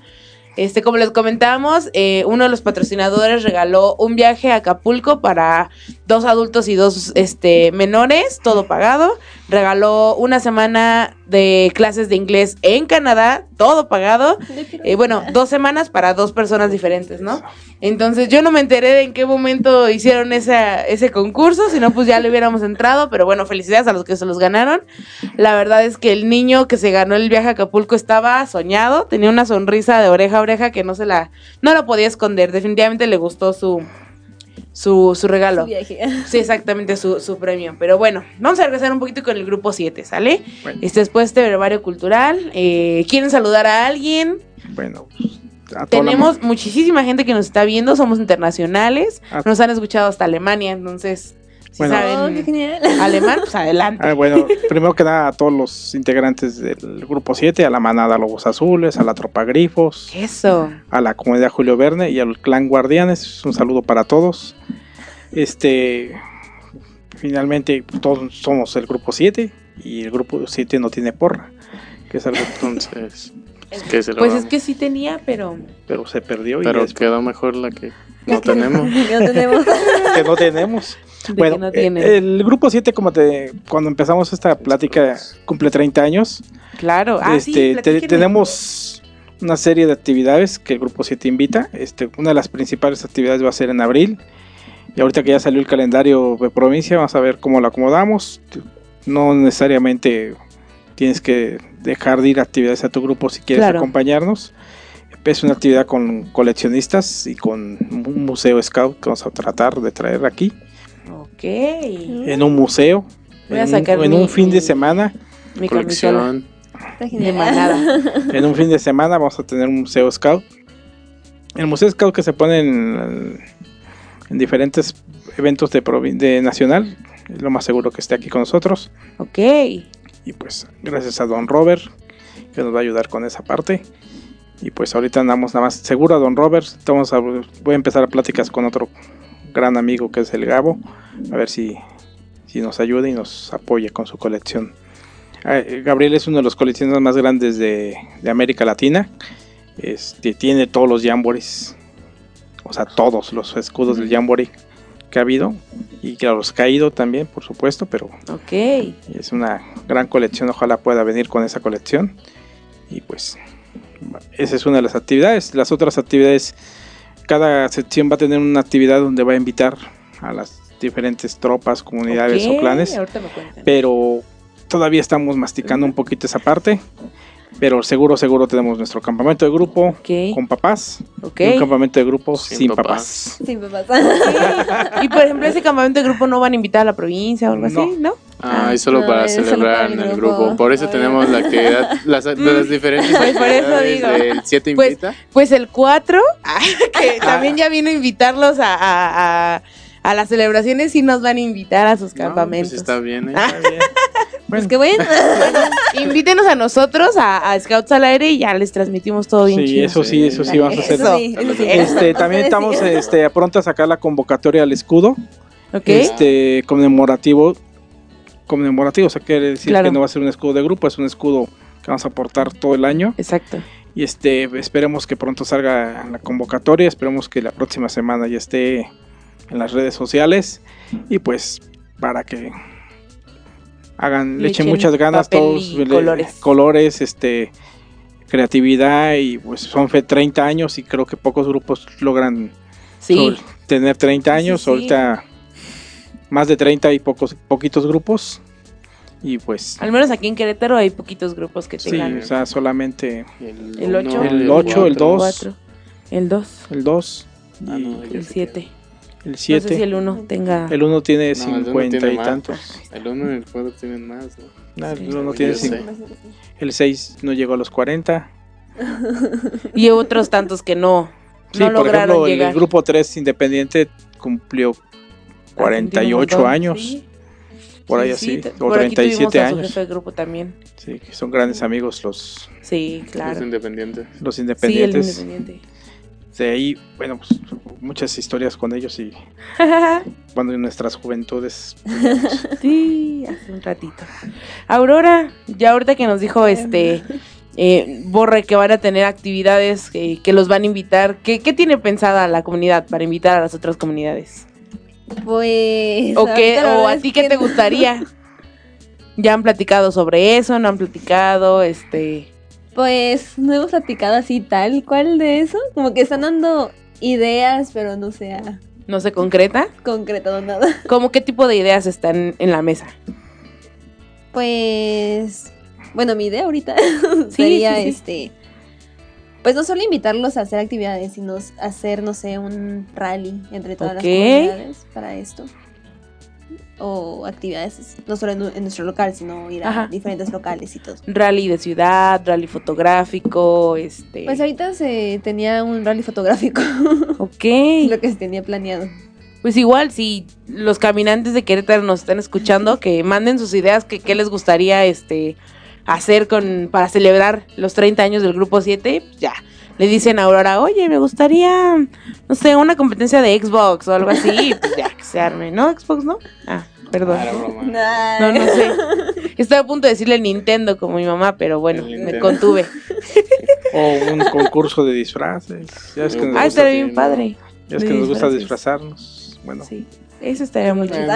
Este, como les comentamos, eh, uno de los patrocinadores regaló un viaje a Acapulco para dos adultos y dos este, menores, todo pagado. Regaló una semana de clases de inglés en Canadá, todo pagado. Eh, bueno, dos semanas para dos personas diferentes, ¿no? Entonces yo no me enteré de en qué momento hicieron esa, ese concurso, si no pues ya le hubiéramos entrado, pero bueno, felicidades a los que se los ganaron. La verdad es que el niño que se ganó el viaje a Acapulco estaba soñado, tenía una sonrisa de oreja a oreja que no se la, no la podía esconder, definitivamente le gustó su, su, su regalo. Su viaje. Sí, exactamente, su, su premio. Pero bueno, vamos a regresar un poquito con el grupo 7, ¿sale? Bueno. Este, después de este brevario cultural, eh, ¿quieren saludar a alguien? Bueno, pues, Tenemos muchísima gente que nos está viendo, somos internacionales, nos han escuchado hasta Alemania, entonces, si Bueno. Oh, qué saben genial. alemán, pues adelante. Ah, bueno, primero que nada a todos los integrantes del grupo 7, a la manada Lobos Azules, a la tropa Grifos, Eso. a la comunidad Julio Verne y al clan Guardianes. Un saludo para todos. Este, finalmente todos somos el grupo 7 y el grupo 7 no tiene porra, que es algo Entonces, ¿qué se lo Pues es que sí tenía, pero pero se perdió y Pero después- quedó mejor la que no tenemos. No tenemos. que no tenemos. Bueno, no eh, tiene. el grupo 7, como te, cuando empezamos esta plática, cumple 30 años. claro. Ah, sí, este, te- tenemos una serie de actividades que el grupo 7 invita. Este, una de las principales actividades va a ser en abril. Y ahorita que ya salió el calendario de provincia, vamos a ver cómo lo acomodamos. No necesariamente tienes que dejar de ir a actividades a tu grupo si quieres Claro. acompañarnos. Es una actividad con coleccionistas y con un museo scout que vamos a tratar de traer aquí. Ok. En un museo. Voy a en, sacar un, en mi- un fin de semana. Mi Colección. Está de manada. En un fin de semana vamos a tener un museo scout. El museo scout que se pone en, en diferentes eventos de, nacional. Es lo más seguro que esté aquí con nosotros. Ok. Y pues gracias a Don Robert que nos va a ayudar con esa parte. Y pues ahorita andamos nada más seguro a Don Robert. Estamos a- voy a empezar a pláticas con otro gran amigo que es el Gabo. A ver si, si nos ayuda y nos apoya con su colección. Gabriel es uno de los coleccionistas más grandes de, de América Latina. Este, tiene todos los Jamborees. O sea, todos los escudos del Jamboree que ha habido. Y que los caído también, por supuesto. Pero es una gran colección. Ojalá pueda venir con esa colección. Y pues esa es una de las actividades. Las otras actividades, cada sección va a tener una actividad donde va a invitar a las diferentes tropas, comunidades o clanes. Ahorita me. Pero todavía estamos masticando un poquito esa parte. Pero seguro, seguro tenemos nuestro campamento de grupo con papás. Ok. Y un campamento de grupo Sin sin, papás. papás. Sí, me pasa. Y por ejemplo, ese campamento de grupo no van a invitar a la provincia o algo No. así, ¿no? Ah, es solo No, para es solo celebrar para en el grupo. grupo. Por eso tenemos la actividad, las, las diferentes Pues por eso actividades digo. del 7 Pues- invita. Pues el 4, que también ya vino a invitarlos a, a, a, a las celebraciones y nos van a invitar a sus No, campamentos. pues está bien, ¿eh? Ah. Pues qué bueno. Invítenos a nosotros, a, a Scouts al aire y ya les transmitimos todo bien Sí, chido. eso sí, eso sí vamos a hacer. Eso sí, eso sí. Este, también estamos este, pronto a sacar la convocatoria al escudo. ¿Ok? este conmemorativo conmemorativo, o sea quiere decir Claro. que no va a ser un escudo de grupo, es un escudo que vamos a aportar todo el año Exacto. y este esperemos que pronto salga la convocatoria, esperemos que la próxima semana ya esté en las redes sociales y pues para que hagan Le le echen muchas ganas todos le- colores. colores, este creatividad y pues son fe 30 años y creo que pocos grupos logran Sí. tener 30 Sí, años, sí, sí. ahorita más de 30 y pocos poquitos grupos. Y pues Al menos aquí en Querétaro hay poquitos grupos que sí, tengan o sea, solamente El ocho. uno, El ocho, el cuatro. dos. cuatro, el 2, el 2 Ah, y no, yo el sé 7. el No sé si 7. el 1 tenga... el 1 tiene No, el uno 50 tiene y más. tantos. El 1 y el 4 tienen más, ¿no? No, Sí. el 1 Yo tiene sé. cin- el 6 no llegó a los 40. Y otros tantos que no, Sí, no por lograron ejemplo, el- llegar. el grupo 3 independiente cumplió Ah, 48 tiene un montón, años, sí. por ahí Sí, así, o por aquí tuvimos 37 a su años. jefe de grupo también. Sí, que son grandes amigos los Sí, Los claro. independientes. los Sí, el independientes. independiente. de ahí, bueno, pues muchas historias con ellos y cuando en nuestras juventudes. sí, hace un ratito. Aurora, ya ahorita que nos dijo este eh, Borre que van a tener actividades que, que los van a invitar, ¿qué, ¿qué tiene pensada la comunidad para invitar a las otras comunidades? Pues. ¿O, qué, ahorita la o a ti qué te no. gustaría? ¿Ya han platicado sobre eso? ¿No han platicado? Este... Pues no hemos platicado así tal cual de eso. Como que están dando ideas, pero no se ha ¿No se concreta? concretado nada. ¿Cómo qué tipo de ideas están en la mesa? Pues. Bueno, mi idea ahorita Sí, sería sí, sí. este. Pues no solo invitarlos a hacer actividades, sino hacer, no sé, un rally entre todas las comunidades para esto. O actividades, no solo en, nu- en nuestro local, sino ir a Ajá. diferentes locales y todo. Rally de ciudad, rally fotográfico, este... Pues ahorita se tenía un rally fotográfico, ok. lo que se tenía planeado. Pues igual, si los caminantes de Querétaro nos están escuchando, que manden sus ideas, que qué les gustaría este hacer con para celebrar los 30 años del grupo 7, pues ya. Le dicen a Aurora, oye, me gustaría, no sé, una competencia de Xbox o algo así, pues ya, que se arme, ¿no? Xbox, ¿no? Ah, perdón. No, no sé. Estaba a punto de decirle Nintendo como mi mamá, pero bueno, me contuve. O un concurso de disfraces. Ya es que nos Ah, gusta, estaría bien padre. ya es que nos gusta disfrazarnos. Bueno, Sí, eso estaría muy chido.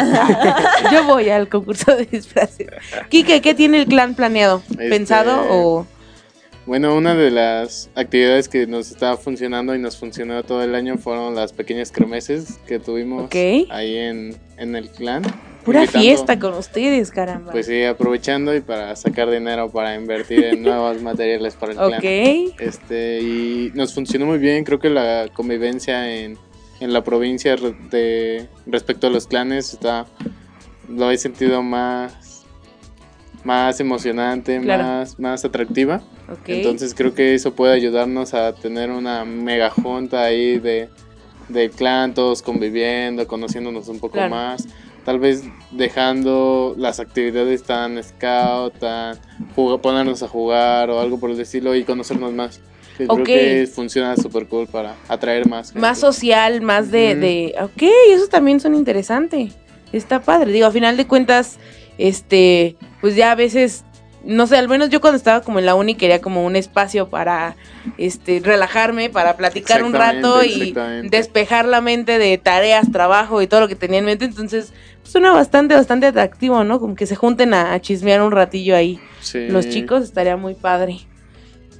Yo voy al concurso de disfraces. Kike, ¿qué tiene el clan planeado? Este- ¿Pensado o...? Bueno, una de las actividades que nos estaba funcionando y nos funcionó todo el año fueron las pequeñas cremeses que tuvimos ahí en, en el clan. Pura Invitando- fiesta con ustedes, caramba. Pues sí, aprovechando y para sacar dinero para invertir en nuevos materiales para el clan. ok. Este, y nos funcionó muy bien, creo que la convivencia en, en la provincia de, respecto a los clanes está, lo he sentido más, más emocionante, Claro. más, más atractiva. Entonces creo que eso puede ayudarnos a tener una mega junta ahí de, del clan, todos conviviendo, conociéndonos un poco Claro. más. tal vez dejando las actividades tan scout, tan ponernos a jugar o algo por el estilo y conocernos más. Que Ok. Creo que funciona súper cool para atraer más. gente. Más social, más de, de... Ok, eso también son interesante. Está padre. Digo, a final de cuentas, este, pues ya a veces, no sé, al menos yo cuando estaba como en la uni quería como un espacio para, este, relajarme, para platicar un rato y despejar la mente de tareas, trabajo y todo lo que tenía en mente. Entonces, pues, suena bastante, bastante atractivo, ¿no? Como que se junten a, a chismear un ratillo ahí. Sí. Los chicos estaría muy padre.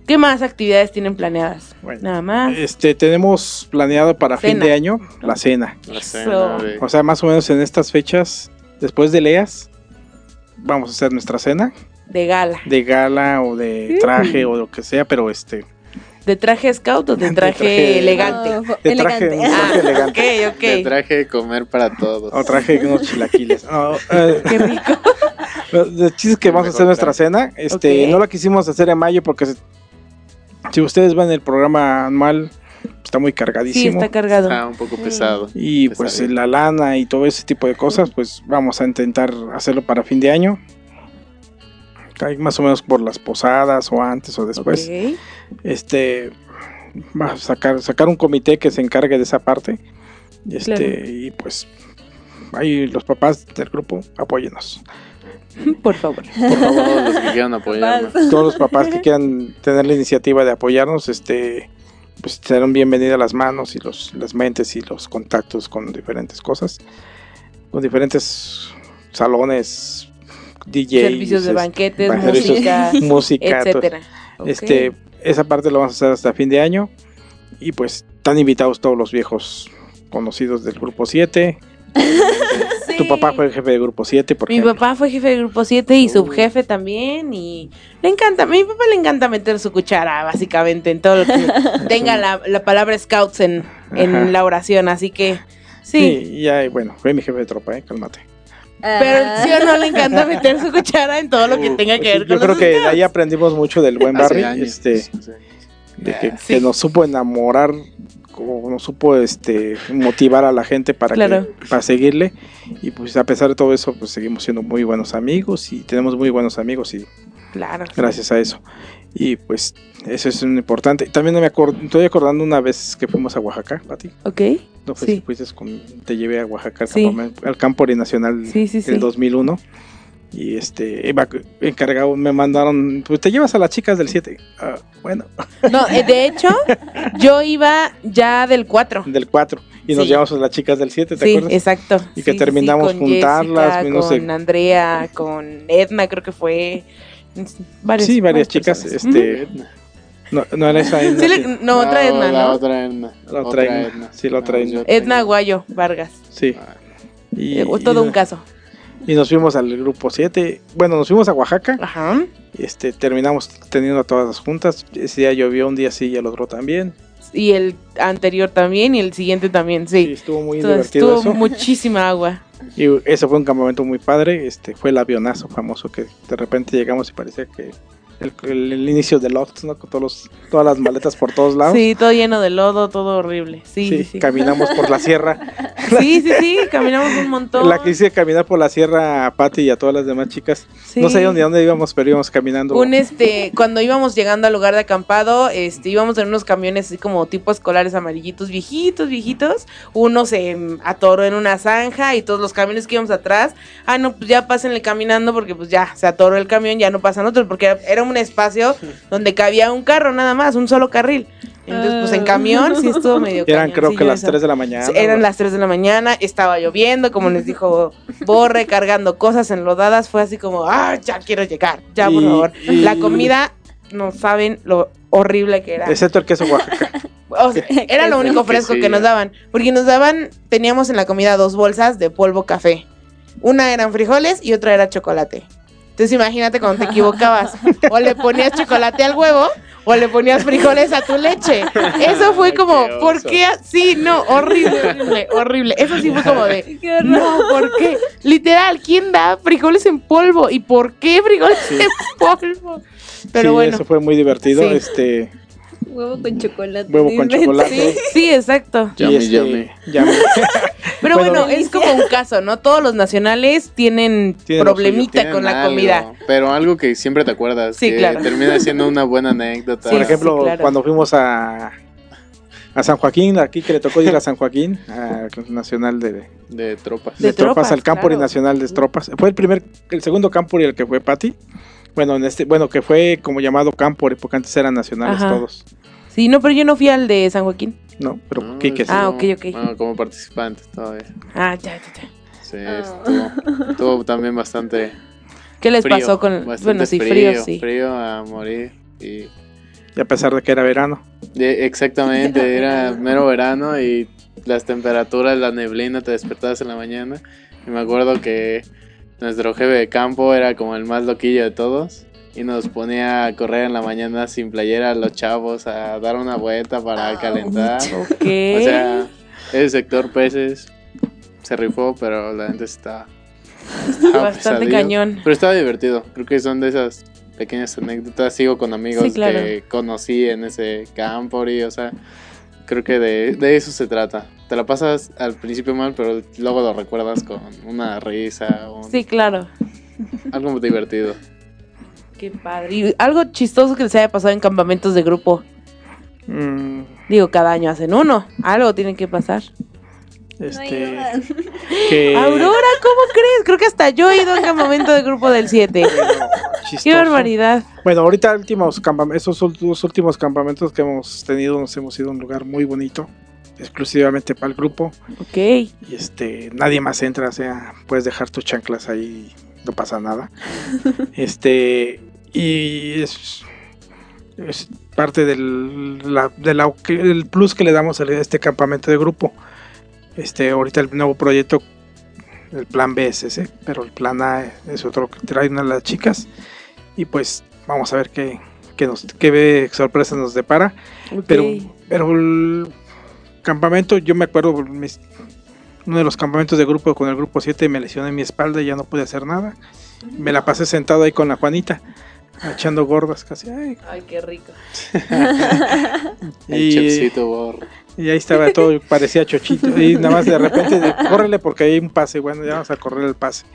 ¿Qué más actividades tienen planeadas? Bueno, Nada más. Este, tenemos planeado para fin de año la cena. La cena de- O sea, más o menos en estas fechas, después de Leas, vamos a hacer nuestra cena De gala. de gala o de traje o lo que sea, pero este, ¿De traje scout o de De traje, traje- elegante? No, de traje, elegante. un traje elegante. Ok, ok. de traje de comer para todos. O traje de unos chilaquiles. No, eh, Qué rico. de chiste que vamos a hacer nuestra cena. Este, no la quisimos hacer en mayo porque se- si ustedes ven el programa anual, está muy Sí, cargadísimo. está cargado. Ah, un poco pesado. Y pues la lana y todo ese tipo de cosas, pues vamos a intentar hacerlo para fin de año. Más o menos por las posadas o antes o después. Ok. Este va a sacar, sacar un comité que se encargue de esa parte. Este, Claro. y pues ahí los papás del grupo, apóyenos. Por favor. Por favor, los que quieran apoyarnos. Todos los papás que quieran tener la iniciativa de apoyarnos, este pues serán bienvenidas las manos y los, las mentes y los contactos con diferentes cosas, con diferentes salones, DJs, Servicios de es- banquetes, servicios- música, música, etcétera. Este, esa parte lo vamos a hacer hasta fin de año. Y pues están invitados todos los viejos conocidos del grupo 7. Sí. Tu papá fue el jefe del grupo 7, por Mi ejemplo. papá fue jefe del grupo 7 y subjefe también y le encanta, a mi papá le encanta meter su cuchara básicamente en todo lo que tenga la, la palabra scouts en, la oración, así que Sí, sí. y ya, bueno, fue mi jefe de tropa, eh, cálmate. Pero sí o no le encanta meter su cuchara en todo lo que tenga que ver Yo con creo los que de scouts. ahí aprendimos mucho del buen Barry, este, sí. de que, Sí. que nos supo enamorar, como nos supo este motivar a la gente para Claro. que, para seguirle. Y pues a pesar de todo eso, pues seguimos siendo muy buenos amigos y tenemos muy buenos amigos y Claro. gracias a eso. Y pues eso es un importante. También me estoy acordando una vez que fuimos a Oaxaca, Pati. Ok. No fue Sí. si fuiste con, te llevé a Oaxaca al, Sí. campamento- al campo nacional Sí, sí, sí. del 2001. Y este, iba encargado, me mandaron, pues te llevas a las chicas del 7. Ah, bueno, No, eh, de hecho, yo iba ya del 4. del 4. Y nos Sí. llevamos a las chicas del 7, ¿te Sí, acuerdas? exacto. Y que Sí, sí, terminamos con juntarlas, Jessica, no sé. con Andrea, con Edna, creo que fue. Varias, sí, varias chicas. personas. Este, no, no era esa Edna, Sí, le- no, otra Edna, La ¿no? otra Edna. La otra Edna. Sí, la otra Ah, Edna. Edna Guayo Vargas. Sí. Y, Eh, todo y- un caso. Y nos fuimos al grupo 7. Bueno, nos fuimos a Oaxaca. Ajá. Este, terminamos teniendo a todas las juntas. Ese día llovió un día sí y el otro también. Y el anterior también y el siguiente también, Sí, sí. estuvo muy Entonces, divertido estuvo eso. muchísima agua. Y eso fue un campamento muy padre. Este fue el avionazo famoso que de repente llegamos y parecía que el, el- el inicio de Lost, ¿no? Con todos los, todas las maletas por todos lados. Sí, todo lleno de lodo, todo horrible. Sí, sí, sí. caminamos por la sierra. Sí, sí, sí, caminamos un montón. La que hice caminar por la sierra a Patty y a todas las demás chicas. Sí. No ni a dónde íbamos, pero íbamos caminando. Un este, cuando íbamos llegando al lugar de acampado, este, íbamos en unos camiones así como tipo escolares amarillitos, viejitos, viejitos. Uno se atoró en una zanja y todos los camiones que íbamos atrás, ah, no, pues ya pásenle caminando porque pues ya se atoró el camión, ya no pasan otros, porque era un espacio donde cabía un carro nada más, un solo carril. Entonces, pues en camión sí estuvo medio Eran creo que las eso. 3 de la mañana. Sí, Eran las 3 de la mañana, estaba lloviendo, como les dijo Borre, cargando cosas enlodadas. Fue así como, ah, ya quiero llegar, ya por favor. y- La comida, no saben lo horrible que era. Excepto el queso Oaxaca. O sea, era lo único fresco que quesillo. nos daban. Porque nos daban, teníamos en la comida dos bolsas de polvo café. Una eran frijoles y otra era chocolate. Entonces imagínate cuando te equivocabas. O le ponías chocolate al huevo o le ponías frijoles a tu leche. Eso fue como, Qué ¿por qué? Sí, no, horrible, horrible, horrible. Eso sí fue como de, no, ¿por qué? Literal, ¿quién da frijoles en polvo? ¿Y por qué frijoles en polvo? Pero sí, bueno, eso fue muy divertido. Sí. Este, Huevo con chocolate. Huevo con inventes. chocolate. Sí, sí, exacto. Yummy, este, yummy. Pero Bueno, bueno, es como un caso, ¿no? Todos los nacionales tienen problemita Tienen con la algo, comida. Pero algo que siempre te acuerdas. Sí, que claro. Termina siendo una buena anécdota. Sí, Por ejemplo, sí, claro. cuando fuimos a, a San Joaquín, aquí que le tocó ir a San Joaquín, al Nacional de, De tropas. de, De tropas, tropas, al Campori claro. Nacional de Tropas. Fue el primer, el segundo Campori el que fue Patti. Bueno, en este, bueno, que fue como llamado Campori, porque antes eran nacionales Ajá. todos. Sí, no, pero yo no fui al de San Joaquín. No, pero Ah, Quique sí. Ah, ok, ok. Bueno, como participante todavía. Ah, ya, ya, ya. Sí, Ah. estuvo, estuvo también bastante. ¿Qué les frío, pasó con bastante Bueno, sí, frío, sí. Frío a morir. Y Y a pesar de que era verano. y exactamente, era mero verano y las temperaturas, la neblina, te despertabas en la mañana. Y me acuerdo que nuestro jefe de campo era como el más loquillo de todos. Y nos ponía a correr en la mañana sin playera a los chavos, a dar una vuelta para calentar. Ok. O sea, ese sector peces se rifó, pero la gente está, Bastante pesadillo. cañón. Pero estaba divertido. Creo que son de esas pequeñas anécdotas. Sigo con amigos Sí, claro. que conocí en ese campo y, o sea, creo que de, de eso se trata. Te la pasas al principio mal, pero luego lo recuerdas con una risa, un- Sí, claro. algo divertido. Qué padre. Y algo chistoso que les haya pasado en campamentos de grupo. Mm, Digo, cada año hacen uno. Algo tiene que pasar. No este, que, Aurora, ¿cómo crees? Creo que hasta yo he ido a un campamento de grupo del 7. Bueno, Qué barbaridad. Bueno, ahorita últimos campam- esos últimos campamentos que hemos tenido nos hemos ido a un lugar muy bonito, exclusivamente para el grupo. Ok. Y este, nadie más entra, o sea, puedes dejar tus chanclas ahí, no pasa nada. este, y es, es parte del, la, de la- que- el plus que le damos a este campamento de grupo. Este, ahorita el nuevo proyecto, el plan B es ese, pero el plan A es otro que traen a las chicas. Y pues vamos a ver qué, qué, nos, qué sorpresa nos depara. Pero, campamento, yo me acuerdo, mis- uno de los campamentos de grupo con el grupo 7 me lesioné mi espalda y ya no pude hacer nada. Me la pasé sentado ahí con la Juanita, echando gordas casi. ay, Ay, qué rico. El y, chefcito borro. y ahí estaba todo, parecía chochito. Y nada más de repente, de, córrele porque hay un pase. Bueno, ya vamos a correr el pase.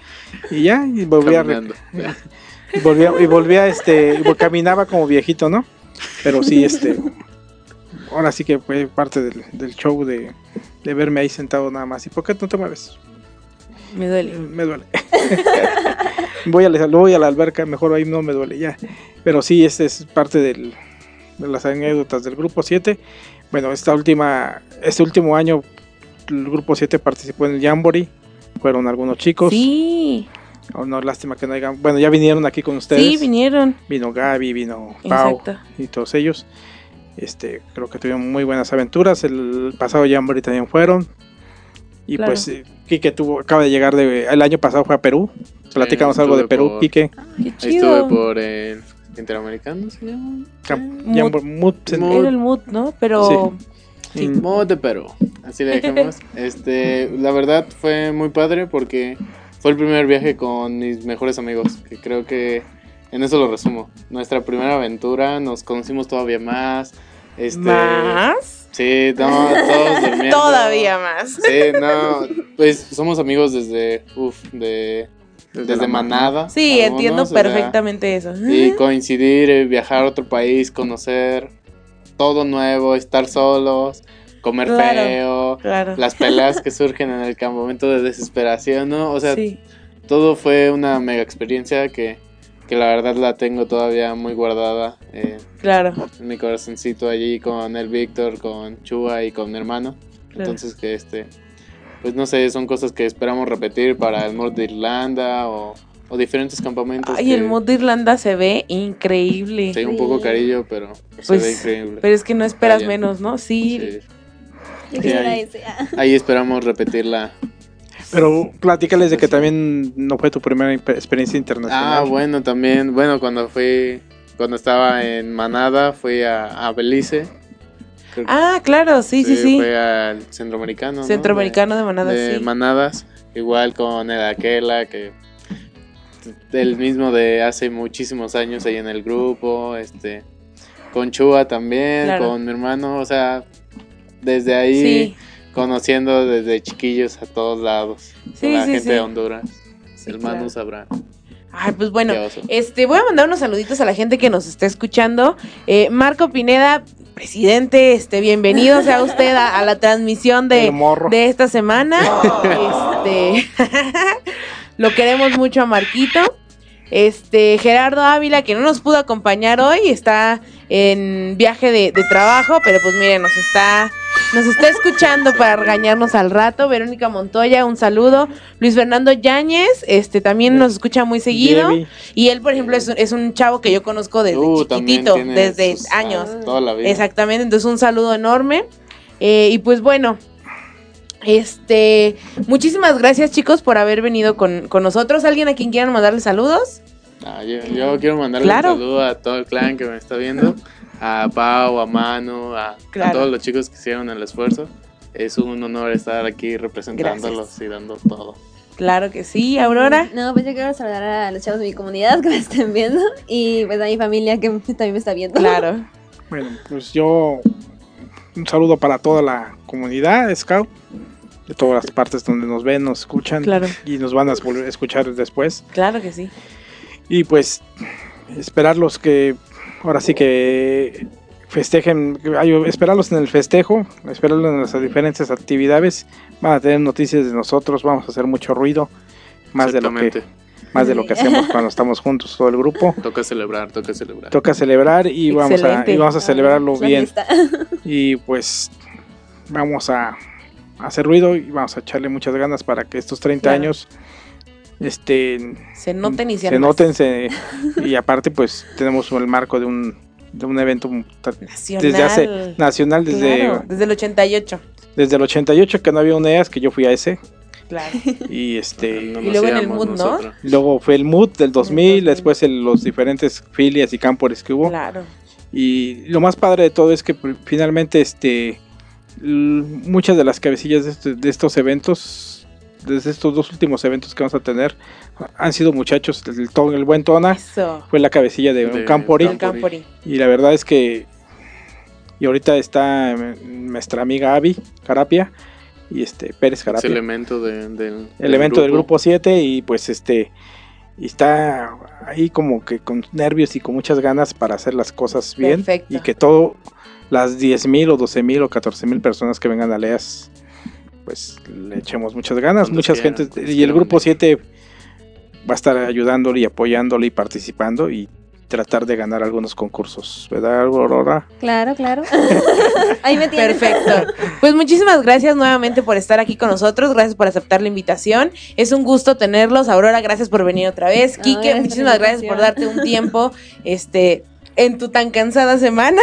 Y ya, y volví a, Caminando. y volví a, y volví a, este, y caminaba como viejito, ¿no? Pero sí, este, ahora sí que fue parte del, del show de, de verme ahí sentado nada más. ¿Y por qué no te mueves? Me duele. Me duele. voy, a la, voy a la alberca, mejor ahí no me duele ya. Pero sí, este es parte del, de las anécdotas del grupo 7. Bueno, esta última, este último año el grupo 7 participó en el Jamboree. Fueron algunos chicos. Sí. Oh, no, lástima que no hayan. Bueno, ya vinieron aquí con ustedes. Sí, vinieron. Vino Gaby, vino Pau Exacto. y todos ellos. Este, creo que tuvieron muy buenas aventuras. El pasado Jamboree también fueron. Y Claro. pues eh, Quique tuvo, acaba de llegar de. El año pasado fue a Perú. Platicamos algo de Perú, por- Quique. Ahí estuve por el Interamericano, ¿se llama? Mood- Jambor- Mood- Mood. Era el mood, ¿no? Pero. Sí. Modo de Perú, así le dejamos. este, la verdad fue muy padre porque fue el primer viaje con mis mejores amigos, que creo que en eso lo resumo. Nuestra primera aventura, nos conocimos todavía más. Este, ¿Más? Sí, no, todos durmiendo. Todavía más. Sí, no, pues somos amigos desde, uf, de, desde, manada. Sí, algunos, entiendo o sea, perfectamente eso. y coincidir, eh, viajar a otro país, conocer todo nuevo, estar solos, comer Claro, feo, Claro. las peleas que surgen en el campamento de desesperación, ¿no? O sea, sí. todo fue una mega experiencia que, que la verdad la tengo todavía muy guardada eh, Claro. en mi corazoncito allí con el Víctor, con Chua y con mi hermano. Claro. Entonces que este, pues no sé, son cosas que esperamos repetir para el Norte de Irlanda o, o diferentes campamentos. Ay, que- el mood de Irlanda se ve increíble. Sí, un poco carillo, pero se Pues, ve increíble. Pero es que no esperas menos, ¿no? Sí. Ahí. ah. Ahí esperamos repetirla. Pero platícales de que también no fue tu primera experiencia internacional. Ah, bueno, también, bueno, cuando fui, cuando estaba en Manada, fui a, a Belice. Creo Ah, claro, sí, sí, sí. Fue al centroamericano. ¿no? Centroamericano de Manada, de sí. Manadas, igual con el Aquela, que el mismo de hace muchísimos años ahí en el grupo, este con Chua también, Claro. con mi hermano, o sea, desde ahí Sí. Conociendo desde chiquillos a todos lados. Sí, la sí, gente sí. de Honduras. Sí, el Manu claro. sabrá. Ay, pues bueno, este, voy a mandar unos saluditos a la gente que nos está escuchando. Eh, Marco Pineda, presidente, este, bienvenido sea usted a, a la transmisión de, de esta semana. Este, lo queremos mucho a Marquito. Este, Gerardo Ávila, que no nos pudo acompañar hoy, está en viaje de, de trabajo, pero pues miren, nos está, nos está escuchando para regañarnos al rato. Verónica Montoya, un saludo. Luis Fernando Yáñez, este, también nos escucha muy seguido. Debbie. Y él, por ejemplo, es, un- es un chavo que yo conozco desde Uh, chiquitito, desde sus- años. ah, toda la vida. Exactamente, entonces un saludo enorme. Eh, y pues bueno, este, muchísimas gracias chicos por haber venido con, con nosotros. ¿Alguien a quien quieran mandarle saludos? Ah, yo, yo quiero mandarle Claro. un saludo a todo el clan que me está viendo, a Pau, a Manu, a, a Claro. todos los chicos que hicieron el esfuerzo. Es un honor estar aquí representándolos y dando todo. Claro que sí, Aurora. No, pues yo quiero saludar a los chavos de mi comunidad que me estén viendo y pues a mi familia que también me está viendo. Claro. Bueno, pues yo un saludo para toda la comunidad Scout, de todas las partes donde nos ven, nos escuchan Claro. y nos van a volver a escuchar después. Claro que sí. Y pues esperarlos que ahora sí que festejen, esperarlos en el festejo, esperarlos en las diferentes actividades. Van a tener noticias de nosotros, vamos a hacer mucho ruido, más de lo que. Más de lo que hacemos cuando estamos juntos todo el grupo. Toca celebrar, toca celebrar. Toca celebrar y vamos a, y vamos a celebrarlo La bien. Y pues vamos a hacer ruido y vamos a echarle muchas ganas para que estos 30 Claro. años este Se noten y se más noten se- y aparte pues tenemos el marco de un de un evento nacional. desde hace nacional desde Claro, desde el 88. desde el 88 que no había un EAS que yo fui a ese Claro. y este No Y luego en el mood, ¿no? luego fue el MUD del 2000 2000. después el- los diferentes filias y campores que hubo Claro. Y lo más padre de todo es que pues, finalmente este muchas de las cabecillas de, este- de estos eventos, desde estos dos últimos eventos que vamos a tener, han sido muchachos. El, Ton- el buen Tona Eso. fue la cabecilla de, un De Campori. El Campori. Y la verdad es que. Y ahorita está eh, nuestra amiga Avi Carapia y este Pérez Ese Carapia. elemento de- del, elemento del grupo 7 y pues este y está ahí como que con nervios y con muchas ganas para hacer las cosas bien Perfecto. y que todo las 10.000 o 12.000 o 14.000 personas que vengan a Leas pues le echemos muchas ganas, Cuando muchas quieran, gentes y el grupo venir. 7 va a estar ayudándole y apoyándole y participando y tratar de ganar algunos concursos, ¿verdad Aurora? Claro, claro. Ahí me tienen. Perfecto. Pues muchísimas gracias nuevamente por estar aquí con nosotros. Gracias por aceptar la invitación. Es un gusto tenerlos. Aurora, gracias por venir otra vez. No, Quique, gracias por la muchísimas gracias por darte un tiempo este en tu tan cansada semana.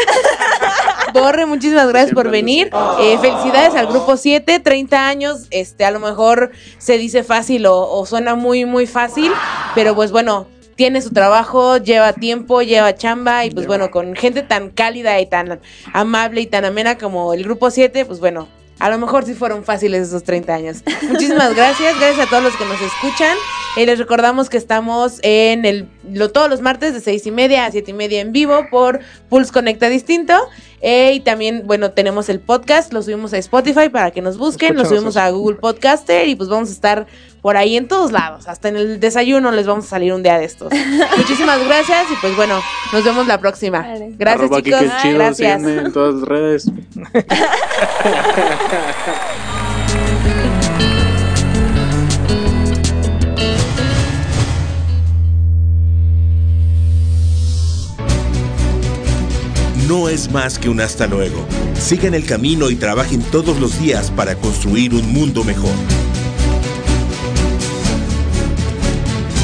Borre, muchísimas gracias por venir. Eh, felicidades al grupo 7, 30 años. Este, a lo mejor se dice fácil o, o suena muy, muy fácil, pero pues bueno, tiene su trabajo, lleva tiempo, lleva chamba y pues bueno, con gente tan cálida y tan amable y tan amena como el grupo 7, pues bueno, a lo mejor sí fueron fáciles esos 30 años. Muchísimas gracias, gracias a todos los que nos escuchan. Y les recordamos que estamos en el lo, todos los martes de 6 y media a 7 y media en vivo por Pulse Conecta Distinto. Eh, y también, bueno, tenemos el podcast, lo subimos a Spotify para que nos busquen, lo Escúchanos subimos a Google Podcaster y pues vamos a estar por ahí en todos lados, hasta en el desayuno les vamos a salir un día de estos. Muchísimas gracias y pues bueno, nos vemos la próxima. Vale. Gracias Arroba chicos, Kike Chido, gracias. en todas las redes. no es más que un hasta luego. Sigan el camino y trabajen todos los días para construir un mundo mejor.